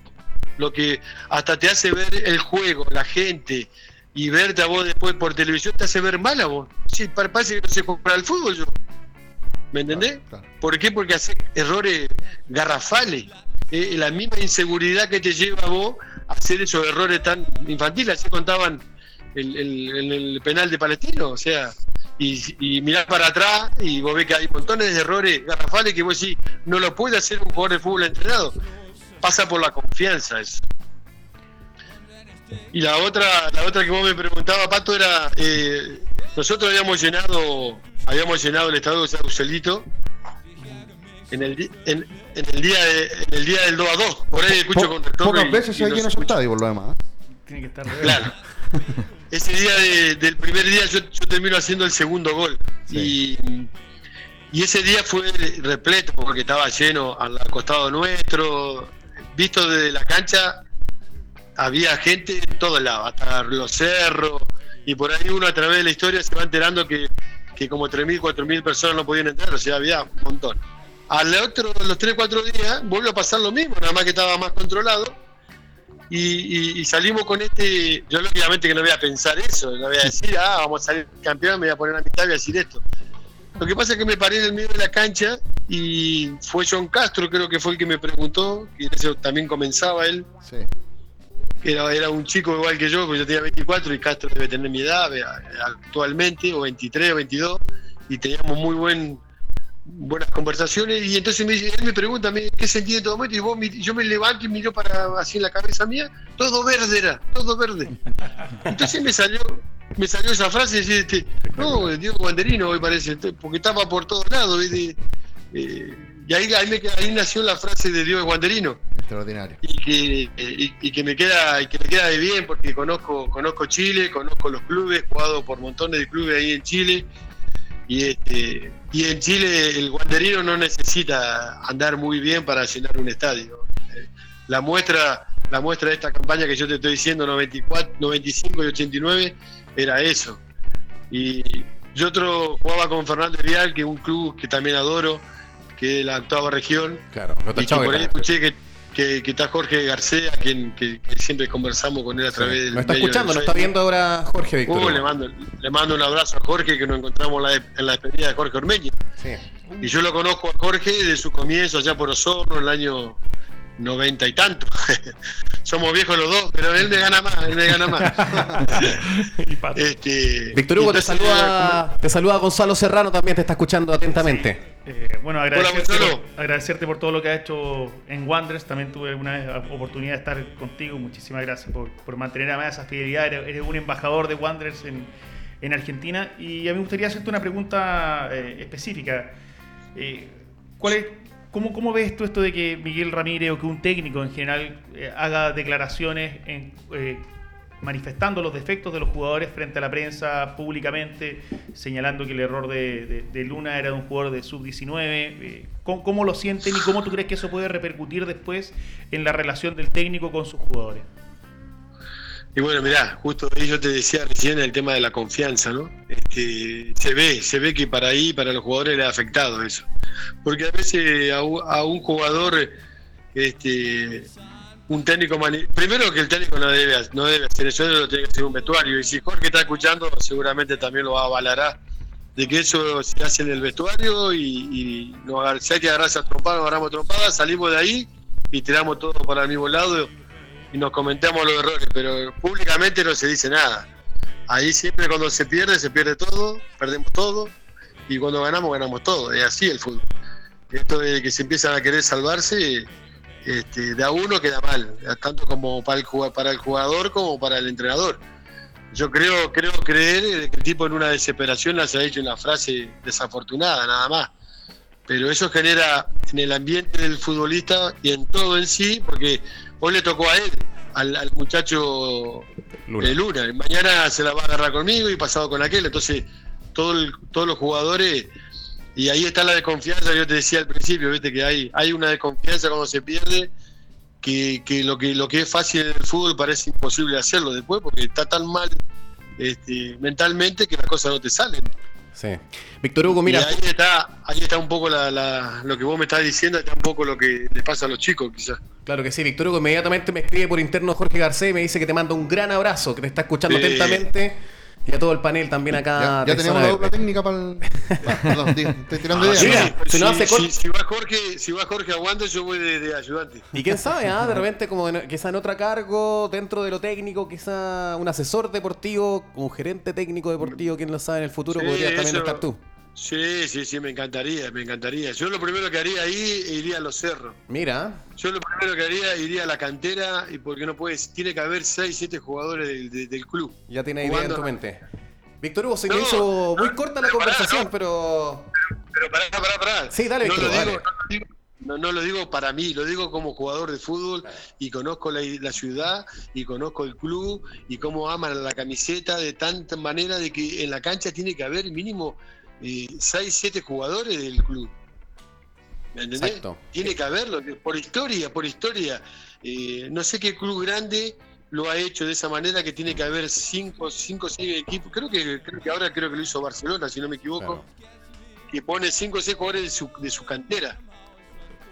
F: Lo que hasta te hace ver el juego, la gente, y verte a vos después por televisión te hace ver mal a vos. Sí, parece que no sé jugar al fútbol yo. ¿Me entendés? ¿Por qué? Porque hace errores garrafales. La misma inseguridad que te lleva a vos a hacer esos errores tan infantiles. Así contaban el, el, penal de Palestino. O sea, y, y mirás para atrás y vos ves que hay montones de errores garrafales que vos decís, no lo puede hacer un jugador de fútbol entrenado. Pasa por la confianza eso. Y la otra, la otra que vos me preguntaba, Pato, era eh, nosotros habíamos llenado, habíamos llenado el estadio de Saucelito en el, en, en, el día en el día del 2 a 2. Por ahí escucho con
D: retorno. Pocas veces se hay lleno ese estadio por lo demás. ¿eh?
C: Tiene que estar
F: Claro. Ese día del primer día yo, yo, termino haciendo el segundo gol. Y, y ese día fue repleto porque estaba lleno al costado nuestro. Visto desde la cancha, había gente en todos lados, hasta los cerros, y por ahí uno a través de la historia se va enterando que, que como 3.000, 4.000 personas no podían entrar, o sea, había un montón. Al otro, los 3, 4 días, volvió a pasar lo mismo, nada más que estaba más controlado, y, salimos con este, yo lógicamente que no voy a pensar eso, no voy a decir, ah, vamos a salir campeón, me voy a poner a mitad y voy a decir esto. Lo que pasa es que me paré en el medio de la cancha y fue John Castro, creo que fue el que me preguntó, que también comenzaba él. Sí era, era un chico igual que yo, porque yo tenía 24 y Castro debe tener mi edad eh, actualmente, o 23 o 22, y teníamos muy buen buenas conversaciones y entonces me, él me pregunta qué sentí en todo momento y vos, yo me levanto y miro para así en la cabeza mía todo verde era todo verde entonces me salió me salió esa frase y este, no Diego Banderino hoy parece porque estaba por todos lados y, eh, y ahí, ahí, me, ahí nació la frase de Diego Guanderino
D: Extraordinario.
F: Y que, y, que me queda y que me queda de bien porque conozco conozco Chile, conozco los clubes, he jugado por montones de clubes ahí en Chile. Y, este, y en Chile el guanderino no necesita andar muy bien para llenar un estadio. La muestra, la muestra de esta campaña que yo te estoy diciendo, 94, 95 y 89, era eso. Y yo otro jugaba con Fernando Vial, que es un club que también adoro, que es la octava región.
A: Claro,
F: y que por ahí escuché que que, está Jorge García, quien que, siempre conversamos con él a través del.
A: Me está escuchando, nos está viendo ahora Jorge Víctor.
F: Uh, le, mando, le mando un abrazo a Jorge, que nos encontramos en la despedida de Jorge Ormeño. Y yo lo conozco a Jorge desde su comienzo allá por Osorno, en el año noventa y tanto. Somos viejos los dos, pero él me gana más, él me gana más.
A: este, Víctor Hugo, te saluda, te saluda Gonzalo Serrano, también te está escuchando atentamente.
C: Eh, bueno, agradecerte, por, agradecerte por todo lo que has hecho en Wanderers. También tuve una oportunidad de estar contigo. Muchísimas gracias por, por mantener a esa fidelidad. Eres, un embajador de Wanderers en, en, Argentina. Y a mí me gustaría hacerte una pregunta eh, específica. Eh, ¿Cuál es ¿Cómo, ¿Cómo, ves tú esto de que Miguel Ramírez o que un técnico en general eh, haga declaraciones eh, manifestando los defectos de los jugadores frente a la prensa públicamente, señalando que el error de, Luna era de un jugador de sub-19? Eh, ¿cómo, ¿Cómo, lo sienten y cómo tú crees que eso puede repercutir después en la relación del técnico con sus jugadores?
F: Y bueno, mirá, justo ahí yo te decía recién el tema de la confianza, ¿no? Este, se ve, se ve que para ahí, para los jugadores le ha afectado eso. Porque a veces a, un jugador, este, un técnico, primero que el técnico no debe, no debe hacer eso, lo tiene que hacer un vestuario. Y si Jorge está escuchando, seguramente también lo avalará de que eso se hace en el vestuario y, y no, si hay que agarrarse a trompadas, nos agarramos trompadas, salimos de ahí y tiramos todo para el mismo lado y nos comentamos los errores, pero públicamente no se dice nada. Ahí siempre cuando se pierde, se pierde todo, perdemos todo, y cuando ganamos, ganamos todo. Es así el fútbol. Esto de que se empiezan a querer salvarse, este, de a uno queda mal, tanto como para el, para el jugador como para el entrenador. Yo creo, creo creer que el tipo en una desesperación les ha dicho una frase desafortunada, nada más. Pero eso genera en el ambiente del futbolista y en todo en sí, porque hoy le tocó a él, al, al muchacho
A: Luna.
F: de Luna. y Mañana se la va a agarrar conmigo y pasado con aquel. Entonces, todo el- todos los jugadores, y ahí está la desconfianza, yo te decía al principio, viste que hay, hay una desconfianza cuando se pierde, que, que lo que lo que es fácil en el fútbol parece imposible hacerlo después, porque está tan mal este, mentalmente que las cosas no te salen.
A: Sí. Víctor Hugo, mira,
F: y ahí está, ahí está un poco la, la- lo que vos me estás diciendo, está un poco lo que le pasa a los chicos, quizás.
A: Claro que sí, Víctor Hugo inmediatamente me escribe por interno Jorge Garcés y me dice que te manda un gran abrazo, que te está escuchando atentamente. Y a todo el panel también acá.
D: Ya, ya
A: Zona
D: la dupla técnica para el. Perdón, estoy tirando
F: Ah,
D: ideas.
F: sí,
A: mira,
D: ¿no?
A: si no hace
F: si,
A: cor-
F: si va Jorge, si va Jorge aguanta, yo voy de, de ayudante.
A: Y quién sabe, ah, de repente como en- quizá en otra cargo, dentro de lo técnico, quizá un asesor deportivo, un gerente técnico deportivo, quién lo sabe en el futuro,
F: Sí,
A: podrías también
F: eso-
A: estar tú.
F: Sí, sí, sí, me encantaría, me encantaría. Yo lo primero que haría ahí iría a los cerros.
A: Mira,
F: Yo lo primero que haría iría a la cantera y porque no puedes, tiene que haber 6, 7 jugadores del, de- del club.
A: ya tiene idea en tu mente. Víctor Hugo, se me
F: No,
A: hizo muy
F: no,
A: corta la
F: pará,
A: conversación,
F: no.
A: pero...
F: Pero pará, pará, pará.
A: Sí, dale,
F: no,
A: Víctor,
F: lo digo, no, no lo digo para mí, lo digo como jugador de fútbol y conozco la, la ciudad y conozco el club y cómo aman la camiseta de tanta manera de que en la cancha tiene que haber mínimo 6, 7 jugadores del club. ¿Me entendés?
A: Exacto.
F: Tiene que haberlo, por historia, por historia. Eh, no sé qué club grande lo ha hecho de esa manera que tiene que haber 5, 5, 6 equipos. Creo que, creo que ahora creo que lo hizo Barcelona, si no me equivoco
A: Claro.
F: que pone 5 o 6 jugadores de su, de su cantera.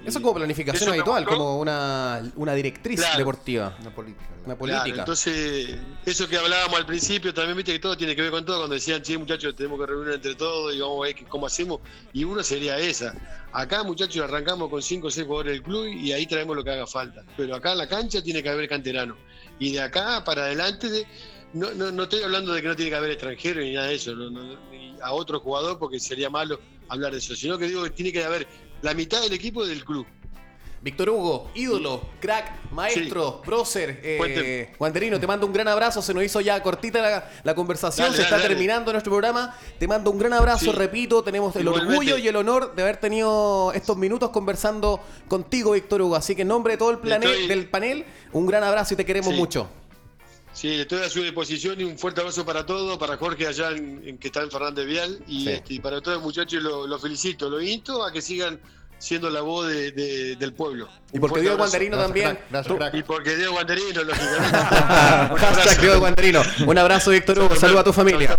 A: Eso es como planificación
F: Eso
A: habitual, como una, una directriz
F: Claro.
A: deportiva,
D: Una política.
A: una
F: Claro,
A: política.
F: entonces, eso que hablábamos al principio, también viste que todo tiene que ver con todo, cuando decían, sí, muchachos, tenemos que reunir entre todos y vamos a ver qué- cómo hacemos, y uno sería esa. Acá, muchachos, arrancamos con 5 o 6 jugadores del club y ahí traemos lo que haga falta. Pero acá en la cancha tiene que haber canterano. Y de acá para adelante, de- no, no, no estoy hablando de que no tiene que haber extranjeros ni nada de eso, no- no- ni a otro jugador porque sería malo hablar de eso, sino que digo que tiene que haber la mitad del equipo del club.
A: Víctor Hugo, ídolo, crack, maestro, prócer, eh,
F: Cuente.
A: Wanderino, te mando un gran abrazo. Se nos hizo ya cortita la, la conversación,
F: Dale,
A: se
F: dale,
A: está
F: dale.
A: terminando nuestro programa. Te mando un gran abrazo,
F: Sí.
A: repito, tenemos el
F: Igualmente.
A: orgullo y el honor de haber tenido estos minutos conversando contigo, Víctor Hugo. Así que en nombre de todo el planel,
F: Estoy-
A: del panel, un gran abrazo y te queremos
F: Sí.
A: mucho.
F: Sí, estoy a su disposición y un fuerte abrazo para todos, para Jorge allá en, en que está en Fernández Vial y,
A: Sí.
F: este, y para todos los muchachos lo, lo felicito, lo insto a que sigan siendo la voz de- de- del pueblo.
A: Y porque Diego
D: Gracias,
A: también.
D: gracias.
F: Y porque Diego Wanderino, lógicamente.
A: Hashtag. Diego Wanderino. Un abrazo, Víctor Hugo. Saludos a tu familia.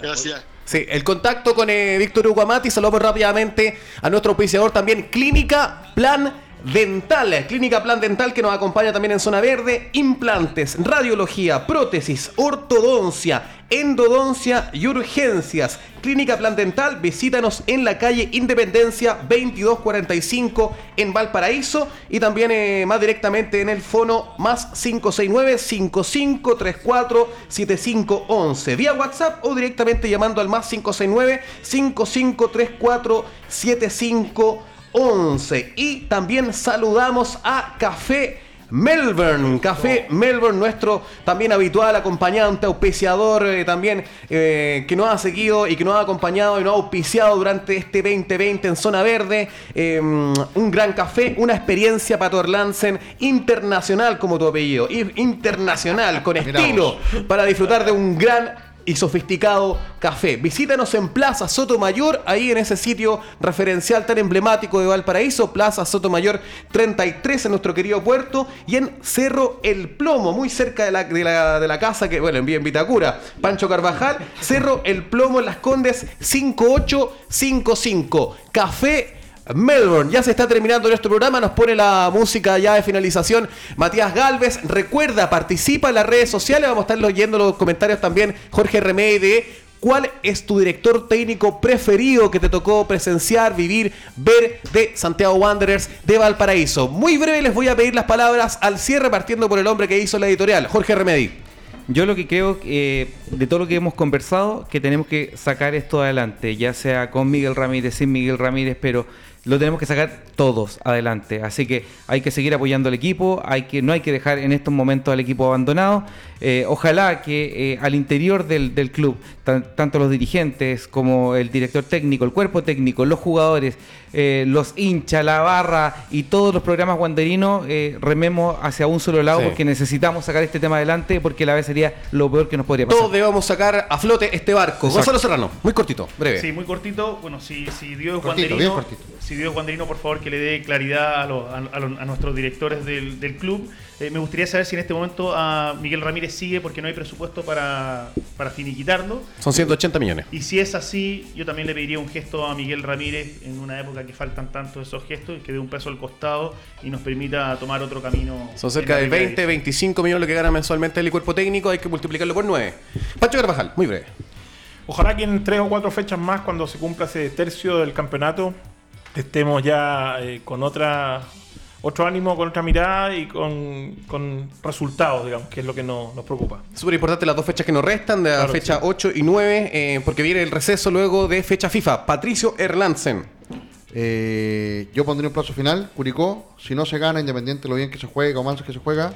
F: Gracias.
A: Sí, el contacto con eh, Víctor Hugo Amati, saludamos rápidamente a nuestro auspiciador también, Clínica Plan Dental. Clínica Plan Dental que nos acompaña también en Zona Verde, implantes, radiología, prótesis, ortodoncia, endodoncia y urgencias. Clínica Plan Dental, visítanos en la calle Independencia 2245 en Valparaíso y también eh, más directamente en el fono más 569-5534-7511 vía WhatsApp o directamente llamando al más 569-5534-7511 y también saludamos a Café Melbourne, Café Melbourne, nuestro también habitual acompañante, auspiciador eh, también eh, que nos ha seguido y que nos ha acompañado y nos ha auspiciado durante este 2020 en Zona Verde. Eh, un gran café, una experiencia para Torlansen internacional como tu apellido, internacional, con
D: Miramos.
A: estilo, para disfrutar de un gran y sofisticado café. Visítanos en Plaza Sotomayor, ahí en ese sitio referencial tan emblemático de Valparaíso, Plaza Sotomayor 33 en nuestro querido puerto, y en Cerro El Plomo, muy cerca de la, de la, casa que, bueno, en en Vitacura, Pancho Carvajal, Cerro El Plomo en Las Condes 5855. Café Melbourne. Ya se está terminando nuestro programa, nos pone la música ya de finalización Matías Galvez. Recuerda, participa en las redes sociales, vamos a estar leyendo los comentarios también Jorge Remey de cuál es tu director técnico preferido que te tocó presenciar, vivir, ver de Santiago Wanderers de Valparaíso. Muy breve les voy a pedir las palabras al cierre partiendo por el hombre que hizo la editorial, Jorge Remedi.
B: Yo lo que creo que de todo lo que hemos conversado, que tenemos que sacar esto adelante, ya sea con Miguel Ramírez, sin Miguel Ramírez, pero lo tenemos que sacar todos adelante. Así que hay que seguir apoyando al equipo, no hay que dejar en estos momentos al equipo abandonado. Eh, ojalá que eh, al interior del, del club, tan- tanto los dirigentes como el director técnico, el cuerpo técnico, los jugadores, eh, los hinchas, la barra y todos los programas guanderinos eh, rememos hacia un solo lado
A: Sí.
B: porque necesitamos sacar este tema adelante porque la vez sería lo peor que nos podría pasar.
A: Todos debemos sacar a flote este barco.
B: Exacto.
A: Gonzalo Serrano, muy cortito, breve.
C: Sí, muy cortito. Bueno, si, si Dios es
D: Cortito,
C: guanderino, si Dios guanderino, por favor, que le dé claridad a, los- a- a los- a nuestros directores del, del club. Eh, me gustaría saber si en este momento a Miguel Ramírez sigue porque no hay presupuesto para, para finiquitarlo.
A: Son 180 millones.
C: Y si es así, yo también le pediría un gesto a Miguel Ramírez en una época que faltan tanto esos gestos, que dé un peso al costado y nos permita tomar otro camino.
A: Son cerca de
C: primera
A: 20,
C: división.
A: 25 millones lo que gana mensualmente el cuerpo técnico. Hay que multiplicarlo por 9. Pancho Carvajal, muy breve.
E: Ojalá que en tres o cuatro fechas más, cuando se cumpla ese tercio del campeonato, estemos ya eh, con otra otro ánimo, con otra mirada y con, con resultados, digamos, que es lo que nos, nos preocupa.
A: Súper importante las dos fechas que nos restan, de la
E: Claro,
A: fecha
E: sí.
A: 8 y 9, eh, porque viene el receso luego de fecha FIFA. Patricio Erlandsen.
D: Eh, yo pondría un plazo final, Curicó, si no se gana, independiente de lo bien que se juegue o mal que se juega,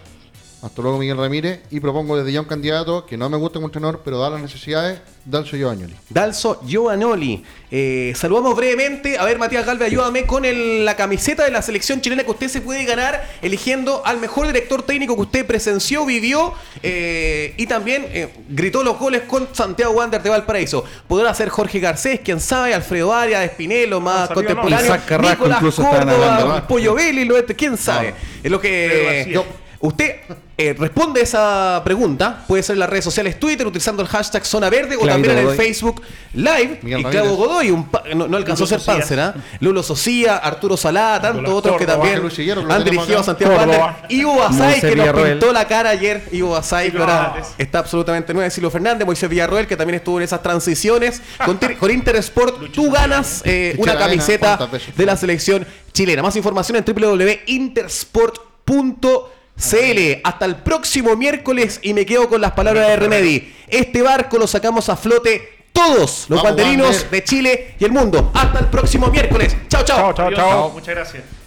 D: hasta luego Miguel Ramírez, y propongo desde ya un candidato que no me gusta como entrenador, pero da las necesidades, Dalcio Giovanni.
A: Dalso Giovanoli. Eh, saludamos brevemente. A ver, Matías Galve, ayúdame con el- la camiseta de la selección chilena que usted se puede ganar eligiendo al mejor director técnico que usted presenció, vivió eh, y también eh, gritó los goles con Santiago Wander de Valparaíso. Podrá ser Jorge Garcés, quién sabe, Alfredo Arias, Espinelo, más
E: salió,
A: contemporáneo.
B: ¿no? Isaac Carrasco
A: Nicolás Córdoba,
B: hablando,
D: ¿no?
A: Pollo Belli, lo este, quién sabe. Es lo que. Yo- Usted eh, responde esa pregunta, puede ser en las redes sociales Twitter utilizando el hashtag Zona Verde o
B: Clavito
A: también en el
B: Godoy.
A: Facebook Live.
D: Miguel
A: y Clavo
D: Ramírez.
A: Godoy, un pa- no, no alcanzó a ser. Panzer, ¿ah? Lulo Socia, Arturo Salá, tantos otros que
E: Córdoba,
A: también
D: Luis lo
A: han
D: tenemos
A: dirigido a
D: acá.
A: Santiago
E: Córdoba.
A: Wander. Ivo Basay, que nos
B: Villarroel.
A: pintó la cara ayer. Ivo Basay, que ahora
C: Fernández.
A: está absolutamente nueva. Silvio Fernández, Moisés Villarroel, que también estuvo en esas transiciones. Con, con Intersport, tú ganas eh, una camiseta
D: ¿cuántas veces?
A: de la selección chilena. Más información en www.intersport.cl. Hasta el próximo miércoles y me quedo con las palabras de Remedy. Este barco lo sacamos a flote todos los
D: Vamos,
A: banderinos
D: Wander.
A: de Chile y el mundo. Hasta el próximo miércoles. Chao, chao.
E: Chao, chao, chao.
C: Muchas gracias.